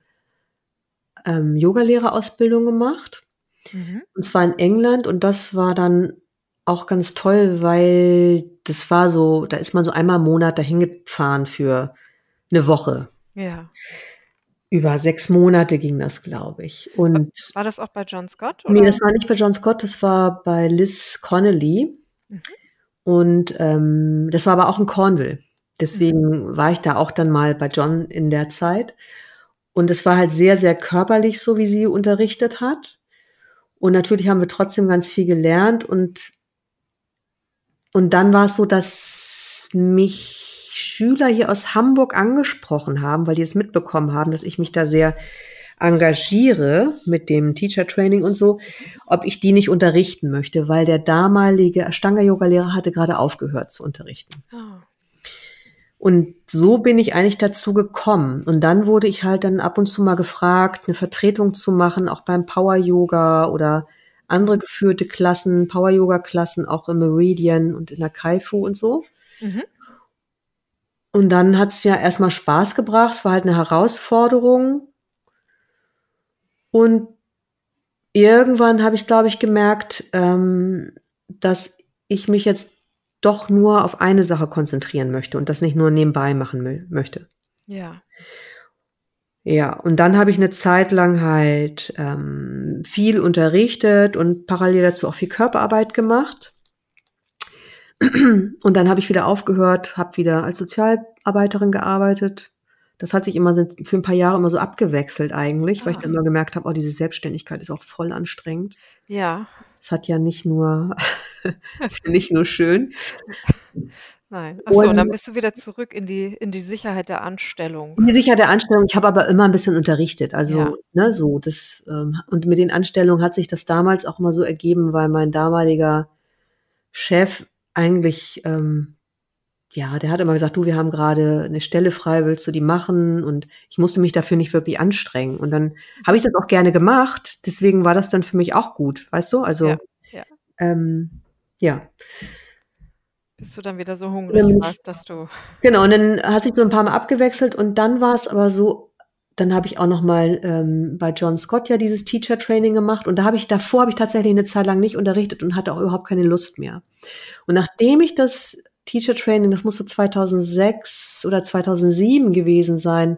ähm, Yogalehrerausbildung gemacht.
Mhm.
Und zwar in England und das war dann auch ganz toll, weil das war so, da ist man so einmal im Monat dahin gefahren für eine Woche.
Ja.
Über sechs Monate ging das, glaube ich. Und
War das auch bei John Scott?
nee,
oder?
das war nicht bei John Scott, das war bei Liz Connolly.
Mhm.
Und ähm, das war aber auch in Cornwall. Deswegen war ich da auch dann mal bei John in der Zeit. Und es war halt sehr, sehr körperlich, so wie sie unterrichtet hat. Und natürlich haben wir trotzdem ganz viel gelernt. Und, und dann war es so, dass mich Schüler hier aus Hamburg angesprochen haben, weil die es mitbekommen haben, dass ich mich da sehr engagiere mit dem Teacher Training und so, ob ich die nicht unterrichten möchte, weil der damalige Ashtanga-Yoga-Lehrer hatte gerade aufgehört zu unterrichten.
Ah,
Und so bin ich eigentlich dazu gekommen. Und dann wurde ich halt dann ab und zu mal gefragt, eine Vertretung zu machen, auch beim Power Yoga oder andere geführte Klassen, Power Yoga Klassen, auch im Meridian und in der Kaifu und so.
Mhm.
Und dann hat's ja erstmal Spaß gebracht. Es war halt eine Herausforderung. Und irgendwann habe ich, glaube ich, gemerkt, ähm, dass ich mich jetzt doch nur auf eine Sache konzentrieren möchte und das nicht nur nebenbei machen mö- möchte.
Ja.
Ja, und dann habe ich eine Zeit lang halt ähm, viel unterrichtet und parallel dazu auch viel Körperarbeit gemacht. Und dann habe ich wieder aufgehört, habe wieder als Sozialarbeiterin gearbeitet. Das hat sich immer für ein paar Jahre immer so abgewechselt eigentlich, weil ich
Ah.
dann immer gemerkt habe, oh, diese Selbstständigkeit ist auch voll anstrengend.
Ja.
Es hat ja nicht nur, [LAUGHS] ist ja nicht nur schön.
Nein. Ach so, und dann
Und-
bist du wieder zurück in die, in die Sicherheit der Anstellung.
Die Sicherheit der Anstellung, ich habe aber immer ein bisschen unterrichtet. Also,
Ja.
ne, so, das, ähm, und mit den Anstellungen hat sich das damals auch immer so ergeben, weil mein damaliger Chef eigentlich, ähm, ja, der hat immer gesagt, du, wir haben gerade eine Stelle frei, willst du die machen? Und ich musste mich dafür nicht wirklich anstrengen. Und dann habe ich das auch gerne gemacht. Deswegen war das dann für mich auch gut, weißt du? Also,
Ja, ja.
Ähm, ja.
Bis du dann wieder so hungrig
ich-
warst, dass du.
Genau, und dann hat sich so ein paar Mal abgewechselt und dann war es aber so, dann habe ich auch noch mal ähm, bei John Scott ja dieses Teacher Training gemacht und da habe ich davor habe ich tatsächlich eine Zeit lang nicht unterrichtet und hatte auch überhaupt keine Lust mehr. Und nachdem ich das Teacher Training, das musste 2006 oder 2007 gewesen sein,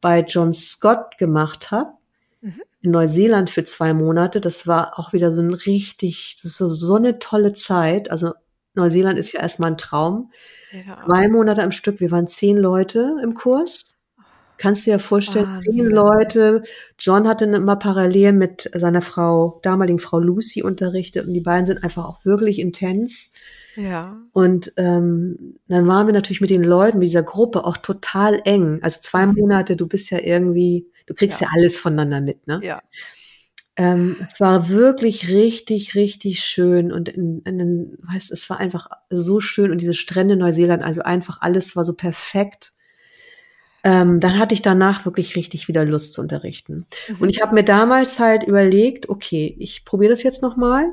bei John Scott gemacht habe,
Mhm.
in Neuseeland für zwei Monate, das war auch wieder so ein richtig, das ist so, so eine tolle Zeit. Also Neuseeland ist ja erstmal ein Traum.
Ja.
Zwei Monate am Stück, wir waren zehn Leute im Kurs. Kannst dir ja vorstellen,
Wahnsinn.
zehn Leute. John hatte immer parallel mit seiner Frau, damaligen Frau Lucy unterrichtet und die beiden sind einfach auch wirklich intens.
Ja.
Und ähm, dann waren wir natürlich mit den Leuten, mit dieser Gruppe auch total eng. Also zwei Monate, du bist ja irgendwie, du kriegst ja,
Ja.
alles voneinander mit, ne?
Ja.
Ähm, es war wirklich richtig, richtig schön und in, in, weißt, es war einfach so schön und diese Strände in Neuseeland, also einfach alles war so perfekt. Ähm, dann hatte ich danach wirklich richtig wieder Lust zu unterrichten. Und ich habe mir damals halt überlegt, okay, ich probiere das jetzt nochmal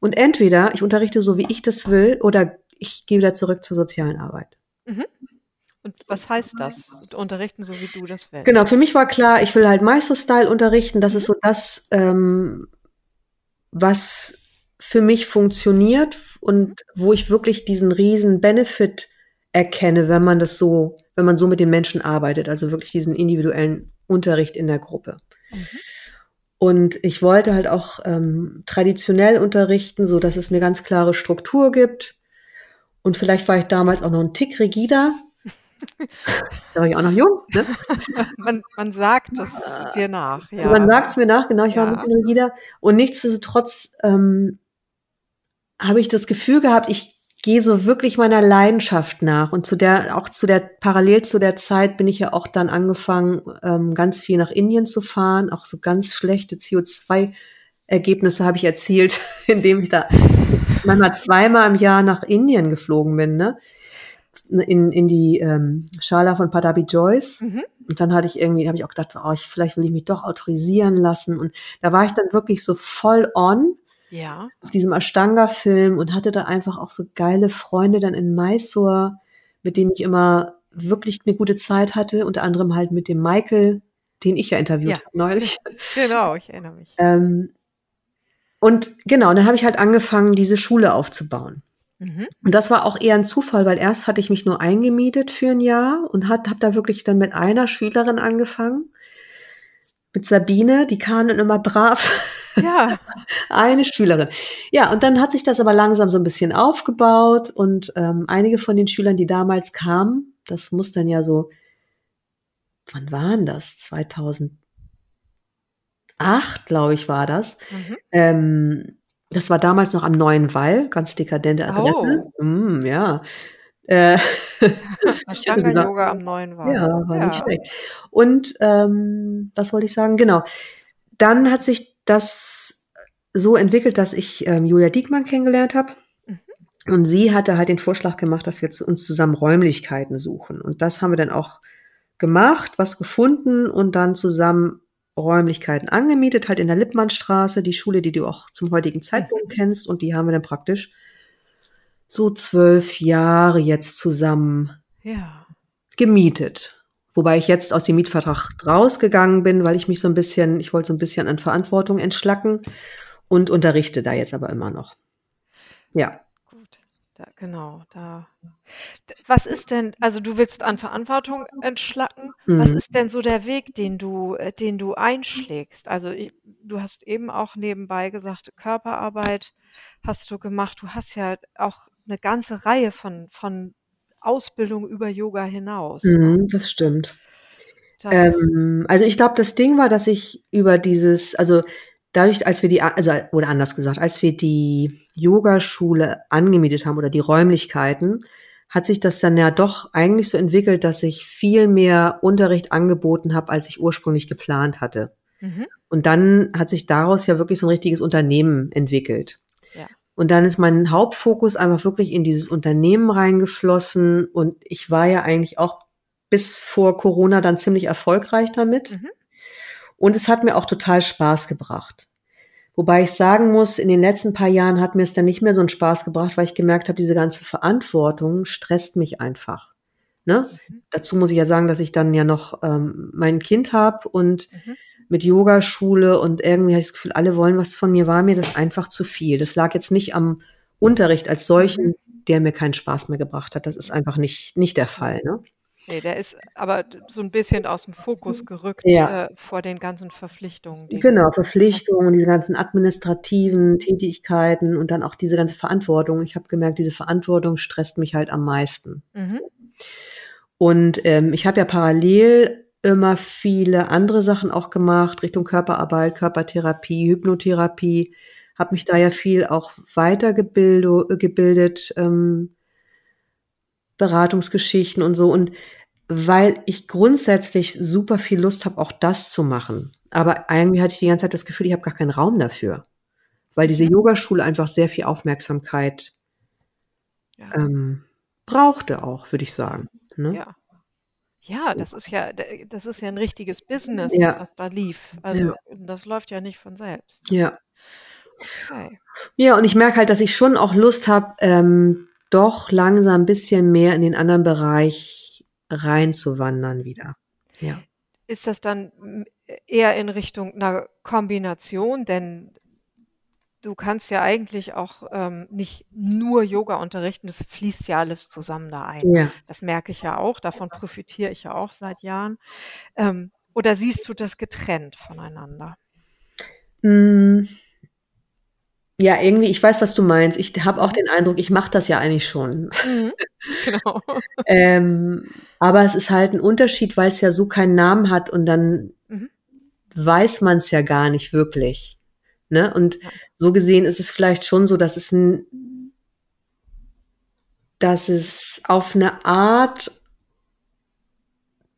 und entweder ich unterrichte so, wie ich das will, oder ich gehe wieder zurück zur sozialen Arbeit.
Und was heißt das? Unterrichten, so wie du das willst.
Genau, für mich war klar, ich will halt Meister-Style unterrichten. Das ist so das, ähm, was für mich funktioniert und wo ich wirklich diesen riesen Benefit erkenne, wenn man das so, wenn man so mit den Menschen arbeitet, also wirklich diesen individuellen Unterricht in der Gruppe.
Mhm.
Und ich wollte halt auch ähm, traditionell unterrichten, so dass es eine ganz klare Struktur gibt. Und vielleicht war ich damals auch noch ein Tick rigider. [LAUGHS] da war ich auch noch jung, ne?
Man, man sagt es dir nach. Ja.
Man sagt es mir nach, genau, ich war ein
Ja.
bisschen rigider. Und nichtsdestotrotz ähm, habe ich das Gefühl gehabt, ich gehe so wirklich meiner Leidenschaft nach. Und zu der, auch zu der, parallel zu der Zeit bin ich ja auch dann angefangen, ähm, ganz viel nach Indien zu fahren. Auch so ganz schlechte CO2-Ergebnisse habe ich erzielt, [LAUGHS] indem ich da manchmal zweimal im Jahr nach Indien geflogen bin, ne? In, in die ähm, Schala von Padabi Joyce.
Mhm.
Und dann hatte ich irgendwie, habe ich auch gedacht, so, oh, ich, vielleicht will ich mich doch autorisieren lassen. Und da war ich dann wirklich so voll on.
Ja.
auf diesem Ashtanga-Film und hatte da einfach auch so geile Freunde dann in Mysore, mit denen ich immer wirklich eine gute Zeit hatte, unter anderem halt mit dem Michael, den ich ja interviewt
Ja.
habe neulich. [LAUGHS]
Genau, ich erinnere mich.
Ähm, und genau, dann habe ich halt angefangen, diese Schule aufzubauen.
Mhm.
Und das war auch eher ein Zufall, weil erst hatte ich mich nur eingemietet für ein Jahr und habe da wirklich dann mit einer Schülerin angefangen, mit Sabine, die kam dann immer brav.
Ja, [LAUGHS]
Eine Schülerin. Ja, und dann hat sich das aber langsam so ein bisschen aufgebaut und ähm, einige von den Schülern, die damals kamen, das muss dann ja so, wann waren das? 2008, glaube ich, war das.
mhm.
Ähm, das war damals noch am Neuen Wall, ganz dekadente Adresse. Mm, ja. Äh,
Ashtanga
gesagt,
Yoga am neuen Wald.
ja, war nicht schlecht. Und ähm, was wollte ich sagen? Genau. Dann hat sich das so entwickelt, dass ich ähm, Julia Diekmann kennengelernt habe.
Mhm.
Und sie hatte halt den Vorschlag gemacht, dass wir zu uns zusammen Räumlichkeiten suchen. Und das haben wir dann auch gemacht, was gefunden und dann zusammen Räumlichkeiten angemietet, halt in der Lippmannstraße, die Schule, die du auch zum heutigen Zeitpunkt kennst. Und die haben wir dann praktisch so zwölf Jahre jetzt zusammen
Ja.
gemietet. Wobei ich jetzt aus dem Mietvertrag rausgegangen bin, weil ich mich so ein bisschen, ich wollte so ein bisschen an Verantwortung entschlacken und unterrichte da jetzt aber immer noch. Ja.
Gut, da, genau, da. Was ist denn, also du willst an Verantwortung entschlacken. Was
Mhm.
ist denn so der Weg, den du, äh, den du einschlägst? Also ich, du hast eben auch nebenbei gesagt, Körperarbeit hast du gemacht. Du hast ja auch eine ganze Reihe von, von Ausbildung über Yoga hinaus.
Mhm, das stimmt. Ähm, also ich glaube, das Ding war, dass ich über dieses, also dadurch, als wir die, also oder anders gesagt, als wir die Yogaschule angemietet haben oder die Räumlichkeiten, hat sich das dann ja doch eigentlich so entwickelt, dass ich viel mehr Unterricht angeboten habe, als ich ursprünglich geplant hatte.
mhm.
Und dann hat sich daraus ja wirklich so ein richtiges Unternehmen entwickelt. Und dann ist mein Hauptfokus einfach wirklich in dieses Unternehmen reingeflossen. Und ich war ja eigentlich auch bis vor Corona dann ziemlich erfolgreich damit.
Mhm.
Und es hat mir auch total Spaß gebracht. Wobei ich sagen muss, in den letzten paar Jahren hat mir es dann nicht mehr so einen Spaß gebracht, weil ich gemerkt habe, diese ganze Verantwortung stresst mich einfach. Ne?
Mhm.
Dazu muss ich ja sagen, dass ich dann ja noch ähm, mein Kind habe und
Mhm.
Mit Yogaschule und irgendwie habe ich das Gefühl, alle wollen was von mir, war mir das einfach zu viel. Das lag jetzt nicht am Unterricht als solchen, der mir keinen Spaß mehr gebracht hat. Das ist einfach nicht, nicht der Fall. Ne?
Nee, der ist aber so ein bisschen aus dem Fokus gerückt
Ja.
äh, vor den ganzen Verpflichtungen.
Genau, Verpflichtungen, diese ganzen administrativen Tätigkeiten und dann auch diese ganze Verantwortung. Ich habe gemerkt, diese Verantwortung stresst mich halt am meisten.
Mhm.
Und ähm, ich habe ja parallel immer viele andere Sachen auch gemacht, Richtung Körperarbeit, Körpertherapie, Hypnotherapie, habe mich da ja viel auch weitergebildet, gebildet, ähm, Beratungsgeschichten und so. Und weil ich grundsätzlich super viel Lust habe, auch das zu machen. Aber irgendwie hatte ich die ganze Zeit das Gefühl, ich habe gar keinen Raum dafür. Weil diese Yogaschule einfach sehr viel Aufmerksamkeit
Ja.
ähm, brauchte auch, würde ich sagen. Ne?
Ja. Ja, das ist ja, das ist ja ein richtiges Business,
Ja.
was da lief. Also
Ja.
das läuft ja nicht von selbst.
Ja.
Okay.
Ja, und ich merke halt, dass ich schon auch Lust habe, ähm, doch langsam ein bisschen mehr in den anderen Bereich reinzuwandern wieder. Ja.
Ist das dann eher in Richtung einer Kombination? Denn du kannst ja eigentlich auch ähm, nicht nur Yoga unterrichten, das fließt ja alles zusammen da ein.
Ja.
Das merke ich ja auch, davon profitiere ich ja auch seit Jahren. Ähm, oder siehst du das getrennt voneinander?
Mm. Ja, irgendwie, ich weiß, was du meinst. Ich habe auch den Eindruck, ich mache das ja eigentlich schon.
Mhm. [LAUGHS] Genau.
Ähm, aber es ist halt ein Unterschied, weil es ja so keinen Namen hat und dann
Mhm.
weiß man es ja gar nicht wirklich. Ne? Und so gesehen ist es vielleicht schon so, dass es ein, dass es auf eine Art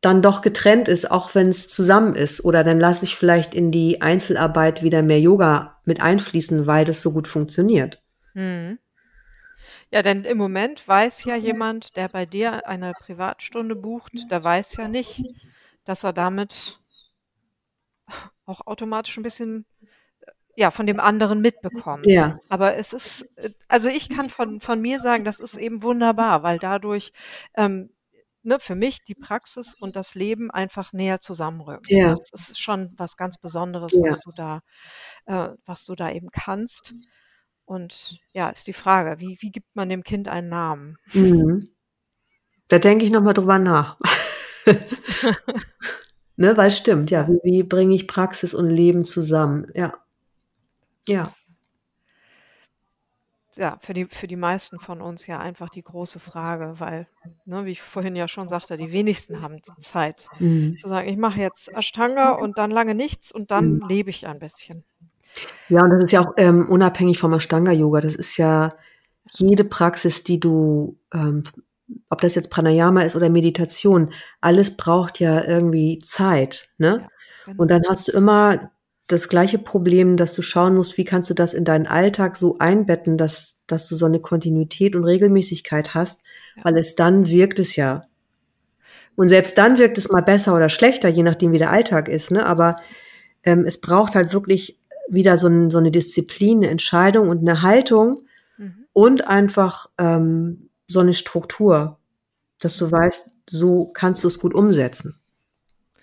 dann doch getrennt ist, auch wenn es zusammen ist. Oder dann lasse ich vielleicht in die Einzelarbeit wieder mehr Yoga mit einfließen, weil das so gut funktioniert.
Mhm. Ja, denn im Moment weiß ja jemand, der bei dir eine Privatstunde bucht, der weiß ja nicht, dass er damit auch automatisch ein bisschen ja, von dem anderen mitbekommt.
Ja.
Aber es ist, also ich kann von, von mir sagen, das ist eben wunderbar, weil dadurch ähm, ne, für mich die Praxis und das Leben einfach näher zusammenrücken.
Ja.
Das ist schon was ganz Besonderes,
Ja.
was du da, äh, was du da eben kannst. Und ja, ist die Frage, wie, wie gibt man dem Kind einen Namen?
Mhm. Da denke ich nochmal drüber nach. [LAUGHS] [LAUGHS] ne, weil es stimmt, ja. Wie, wie bringe ich Praxis und Leben zusammen? Ja. Ja.
ja, für die, für die meisten von uns ja einfach die große Frage, weil, ne, wie ich vorhin ja schon sagte, die wenigsten haben Zeit
Mhm.
zu sagen, ich mache jetzt Ashtanga und dann lange nichts und dann
Mhm.
lebe ich ein bisschen.
Ja, und das ist ja auch ähm, unabhängig vom Ashtanga-Yoga. Das ist ja jede Praxis, die du, ähm, ob das jetzt Pranayama ist oder Meditation, alles braucht ja irgendwie Zeit. Ne?
Ja,
Und
genau.
dann hast du immer das gleiche Problem, dass du schauen musst, wie kannst du das in deinen Alltag so einbetten, dass, dass du so eine Kontinuität und Regelmäßigkeit hast,
Ja.
weil es dann wirkt es ja. Und selbst dann wirkt es mal besser oder schlechter, je nachdem, wie der Alltag ist. Ne? Aber ähm, es braucht halt wirklich wieder so, ein, so eine Disziplin, eine Entscheidung und eine Haltung
Mhm.
und einfach ähm, so eine Struktur, dass du weißt, so kannst du es gut umsetzen.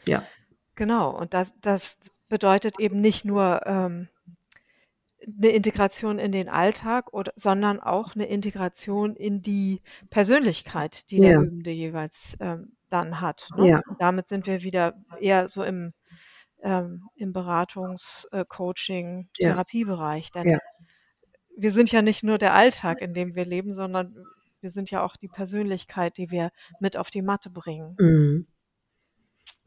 Ja.
Genau, und das, das bedeutet eben nicht nur ähm, eine Integration in den Alltag, oder, sondern auch eine Integration in die Persönlichkeit, die der
Ja.
Übende jeweils ähm, dann hat. Ne?
Ja.
Damit sind wir wieder eher so im, ähm, im Beratungs-, äh, Coaching-,
Ja.
Therapiebereich. Denn
Ja.
wir sind ja nicht nur der Alltag, in dem wir leben, sondern wir sind ja auch die Persönlichkeit, die wir mit auf die Matte bringen.
Mhm.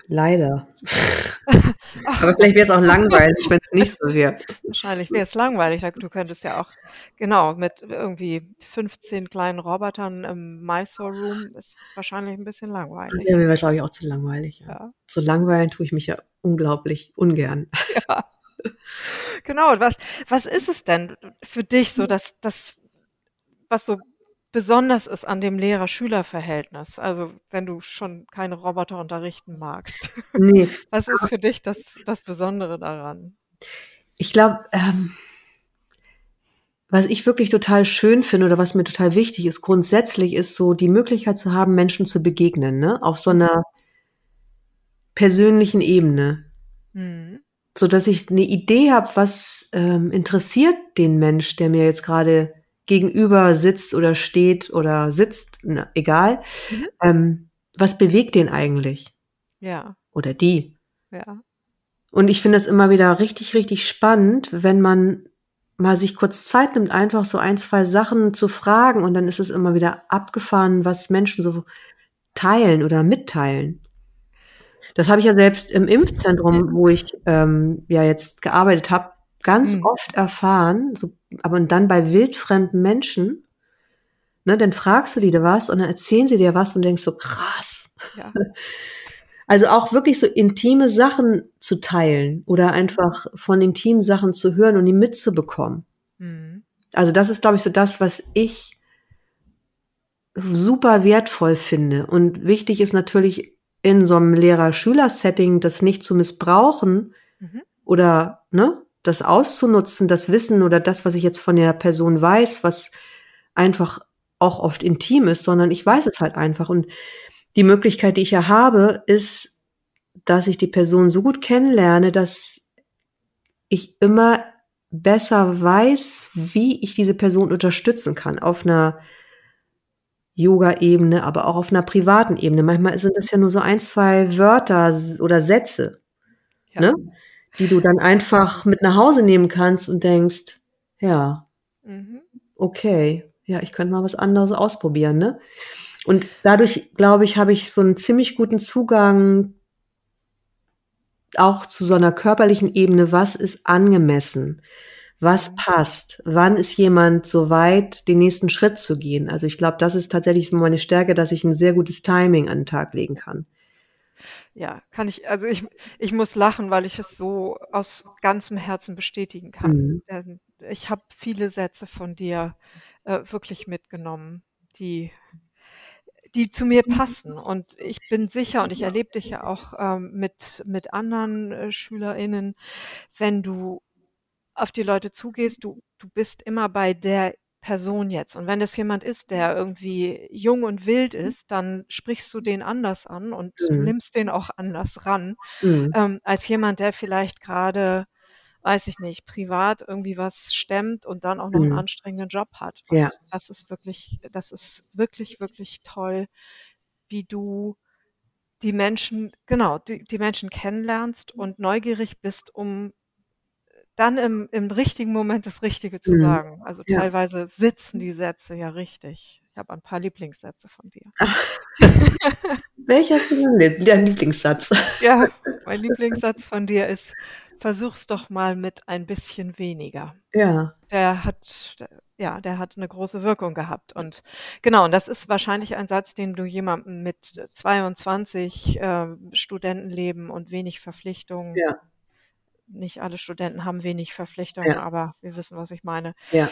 Leider. [LAUGHS]
Ach,
Aber vielleicht wäre es auch langweilig, wenn es nicht so wäre.
Wahrscheinlich wäre es langweilig. Du könntest ja auch, genau, mit irgendwie 15 kleinen Robotern im Mysore Room ist wahrscheinlich ein bisschen langweilig.
Ja, mir wäre, glaube ich, auch zu langweilig. Ja.
Ja,
So langweilen tue ich mich ja unglaublich ungern. [LAUGHS]
ja. Genau. und Was, was ist es denn für dich so, dass das, was so besonders ist an dem Lehrer-Schüler-Verhältnis? Also, wenn du schon keine Roboter unterrichten magst.
Nee, [LAUGHS]
Was ist für dich das, das Besondere daran?
ich glaube, ähm, was ich wirklich total schön finde oder was mir total wichtig ist, grundsätzlich ist so die Möglichkeit zu haben, Menschen zu begegnen, ne? Auf so einer persönlichen Ebene.
Mhm.
so dass ich eine Idee habe, was ähm, interessiert den Mensch, der mir jetzt gerade gegenüber sitzt oder steht oder sitzt, na, egal.
Mhm.
Ähm, was bewegt den eigentlich
Ja,
oder die?
ja.
Und ich finde es immer wieder richtig, richtig spannend, wenn man mal sich kurz Zeit nimmt, einfach so ein, zwei Sachen zu fragen und dann ist es immer wieder abgefahren, was Menschen so teilen oder mitteilen. Das habe ich ja selbst im Impfzentrum, wo ich ähm, ja jetzt gearbeitet habe, ganz
Mhm.
oft erfahren. So, aber und dann bei wildfremden Menschen, ne, dann fragst du die da was und dann erzählen sie dir was und denkst so krass.
Ja. [LAUGHS]
Also auch wirklich so intime Sachen zu teilen oder einfach von intimen Sachen zu hören und die mitzubekommen.
Mhm.
Also das ist, glaube ich, so das, was ich super wertvoll finde. Und wichtig ist natürlich in so einem Lehrer-Schüler-Setting, das nicht zu missbrauchen
Mhm.
oder ne, das auszunutzen, das Wissen oder das, was ich jetzt von der Person weiß, was einfach auch oft intim ist, sondern ich weiß es halt einfach. Und die Möglichkeit, die ich ja habe, ist, dass ich die Person so gut kennenlerne, dass ich immer besser weiß, wie ich diese Person unterstützen kann auf einer Yoga-Ebene, aber auch auf einer privaten Ebene. Manchmal sind das ja nur so ein, zwei Wörter oder Sätze,
Ja.
ne, die du dann einfach mit nach Hause nehmen kannst und denkst, ja,
Mhm.
okay, ja, ich könnte mal was anderes ausprobieren, ne? Und dadurch, glaube ich, habe ich so einen ziemlich guten Zugang auch zu so einer körperlichen Ebene. Was ist angemessen? Was
Mhm.
passt? Wann ist jemand so weit, den nächsten Schritt zu gehen? Also ich glaube, das ist tatsächlich so meine Stärke, dass ich ein sehr gutes Timing an den Tag legen kann.
Ja, kann ich, also ich, ich muss lachen, weil ich es so aus ganzem Herzen bestätigen kann.
Mhm.
Ich habe viele Sätze von dir äh, wirklich mitgenommen, die, die zu mir passen. Und ich bin sicher, und ich erlebe dich ja auch ähm, mit, mit anderen äh, SchülerInnen, wenn du auf die Leute zugehst, du, du bist immer bei der Person jetzt. Und wenn es jemand ist, der irgendwie jung und wild ist, dann sprichst du den anders an und
Mhm.
nimmst den auch anders ran,
Mhm.
ähm, als jemand, der vielleicht gerade, weiß ich nicht, privat irgendwie was stemmt und dann auch noch einen
Mhm.
anstrengenden Job hat. Und
Ja.
das ist wirklich, das ist wirklich, wirklich toll, wie du die Menschen, genau, die, die Menschen kennenlernst und neugierig bist, um dann im, im richtigen Moment das Richtige zu
Mhm.
sagen. Also
Ja.
teilweise sitzen die Sätze ja richtig. Ich habe ein paar Lieblingssätze von dir. [LAUGHS]
Welcher ist denn dein dein Lieblingssatz?
Ja, mein Lieblingssatz von dir ist, versuch's doch mal mit ein bisschen weniger.
Ja.
Der hat, ja, der hat eine große Wirkung gehabt. Und genau, und das ist wahrscheinlich ein Satz, den du jemandem mit 22 äh, Studentenleben und wenig Verpflichtungen,
Ja.
Nicht alle Studenten haben wenig Verpflichtungen,
Ja.
aber wir wissen, was ich meine.
Ja.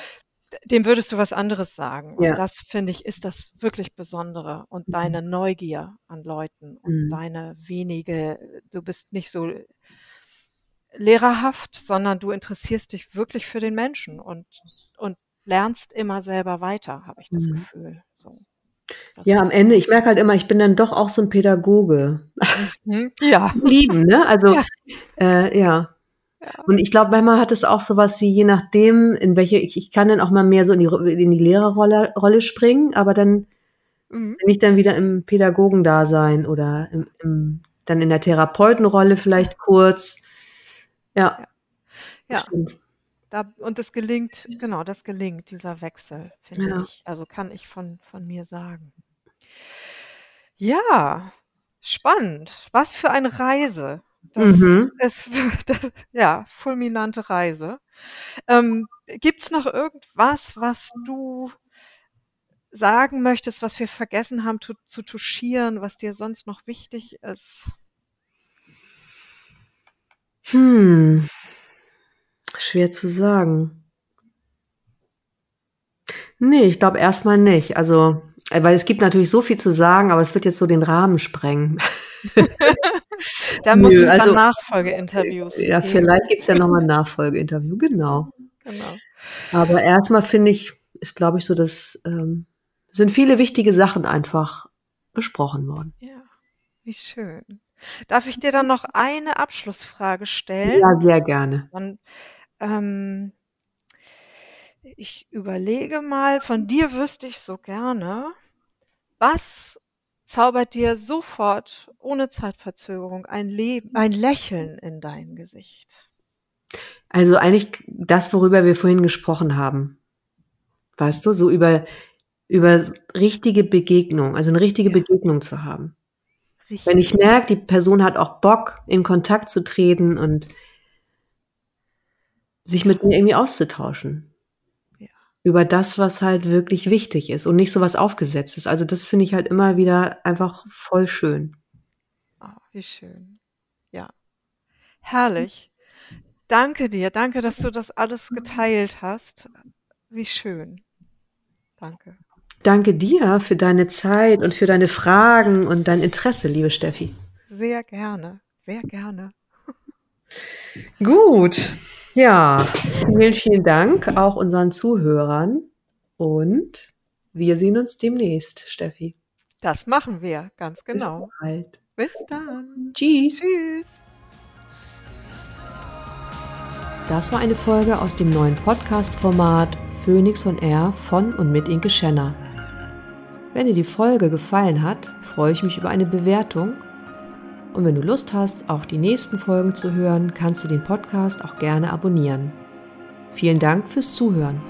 Dem würdest du was anderes sagen. Und
Ja.
das finde ich, ist das wirklich Besondere. Und deine Neugier an Leuten und
Mhm.
deine wenige, du bist nicht so lehrerhaft, sondern du interessierst dich wirklich für den Menschen und, und lernst immer selber weiter, habe ich das
Mhm.
Gefühl. So. Das,
Ja, am Ende, ich merke halt immer, ich bin dann doch auch so ein Pädagoge.
Mhm. [LAUGHS] Ja.
Lieben, ne? Also, [LAUGHS]
Ja.
Äh, ja.
Ja.
Und ich glaube, manchmal hat es auch sowas wie, je nachdem, in welche, ich, ich kann dann auch mal mehr so in die, in die Lehrerrolle Rolle springen, aber dann
Mhm.
bin ich dann wieder im Pädagogendasein oder im, im, dann in der Therapeutenrolle vielleicht kurz. Ja.
Ja.
Stimmt.
Da, und es gelingt, genau, das gelingt, dieser Wechsel, finde
Ja.
ich. Also kann ich von, von mir sagen. Ja, spannend. Was für eine Reise. Das
Mhm.
ist, [LAUGHS] ja, fulminante Reise. Ähm, Gibt es noch irgendwas, was du sagen möchtest, was wir vergessen haben zu, zu touchieren, was dir sonst noch wichtig ist?
Hm. Schwer zu sagen. Nee, ich glaube erstmal nicht. Also, äh, weil es gibt natürlich so viel zu sagen, aber es wird jetzt so den Rahmen sprengen. [LAUGHS] [LAUGHS]
Da muss
Nö,
es dann
also,
Nachfolgeinterviews
Ja,
geben.
vielleicht gibt's ja nochmal ein Nachfolgeinterview, genau.
Genau.
Aber erstmal finde ich, ist glaube ich so, dass ähm, sind viele wichtige Sachen einfach besprochen worden.
Ja, wie schön. Darf ich dir dann noch eine Abschlussfrage stellen?
Ja, sehr gerne.
Dann, ähm, ich überlege mal, von dir wüsste ich so gerne, was zaubert dir sofort, ohne Zeitverzögerung, ein Leben, ein Lächeln in dein Gesicht?
Also eigentlich das, worüber wir vorhin gesprochen haben. Weißt du, so über, über richtige Begegnung, also eine richtige
Ja.
Begegnung zu haben.
Richtig.
Wenn ich merke, die Person hat auch Bock, in Kontakt zu treten und sich mit mir irgendwie auszutauschen. Über das, was halt wirklich wichtig ist und nicht so was Aufgesetztes. Also das finde ich halt immer wieder einfach voll schön.
Ah, wie schön. Ja. Herrlich. Danke dir. Danke, dass du das alles geteilt hast. Wie schön. Danke.
Danke dir für deine Zeit und für deine Fragen und dein Interesse, liebe Steffi.
Sehr gerne. Sehr gerne.
Gut. Ja, vielen, vielen Dank auch unseren Zuhörern und wir sehen uns demnächst, Steffi.
Das machen wir. Ganz
Bis
genau.
bald.
Bis dann.
Tschüss.
Tschüss.
Das war eine Folge aus dem neuen Podcast-Format Phoenix on Air von und mit Inke Schenner. Wenn dir die Folge gefallen hat, freue ich mich über eine Bewertung. Und wenn du Lust hast, auch die nächsten Folgen zu hören, kannst du den Podcast auch gerne abonnieren. Vielen Dank fürs Zuhören.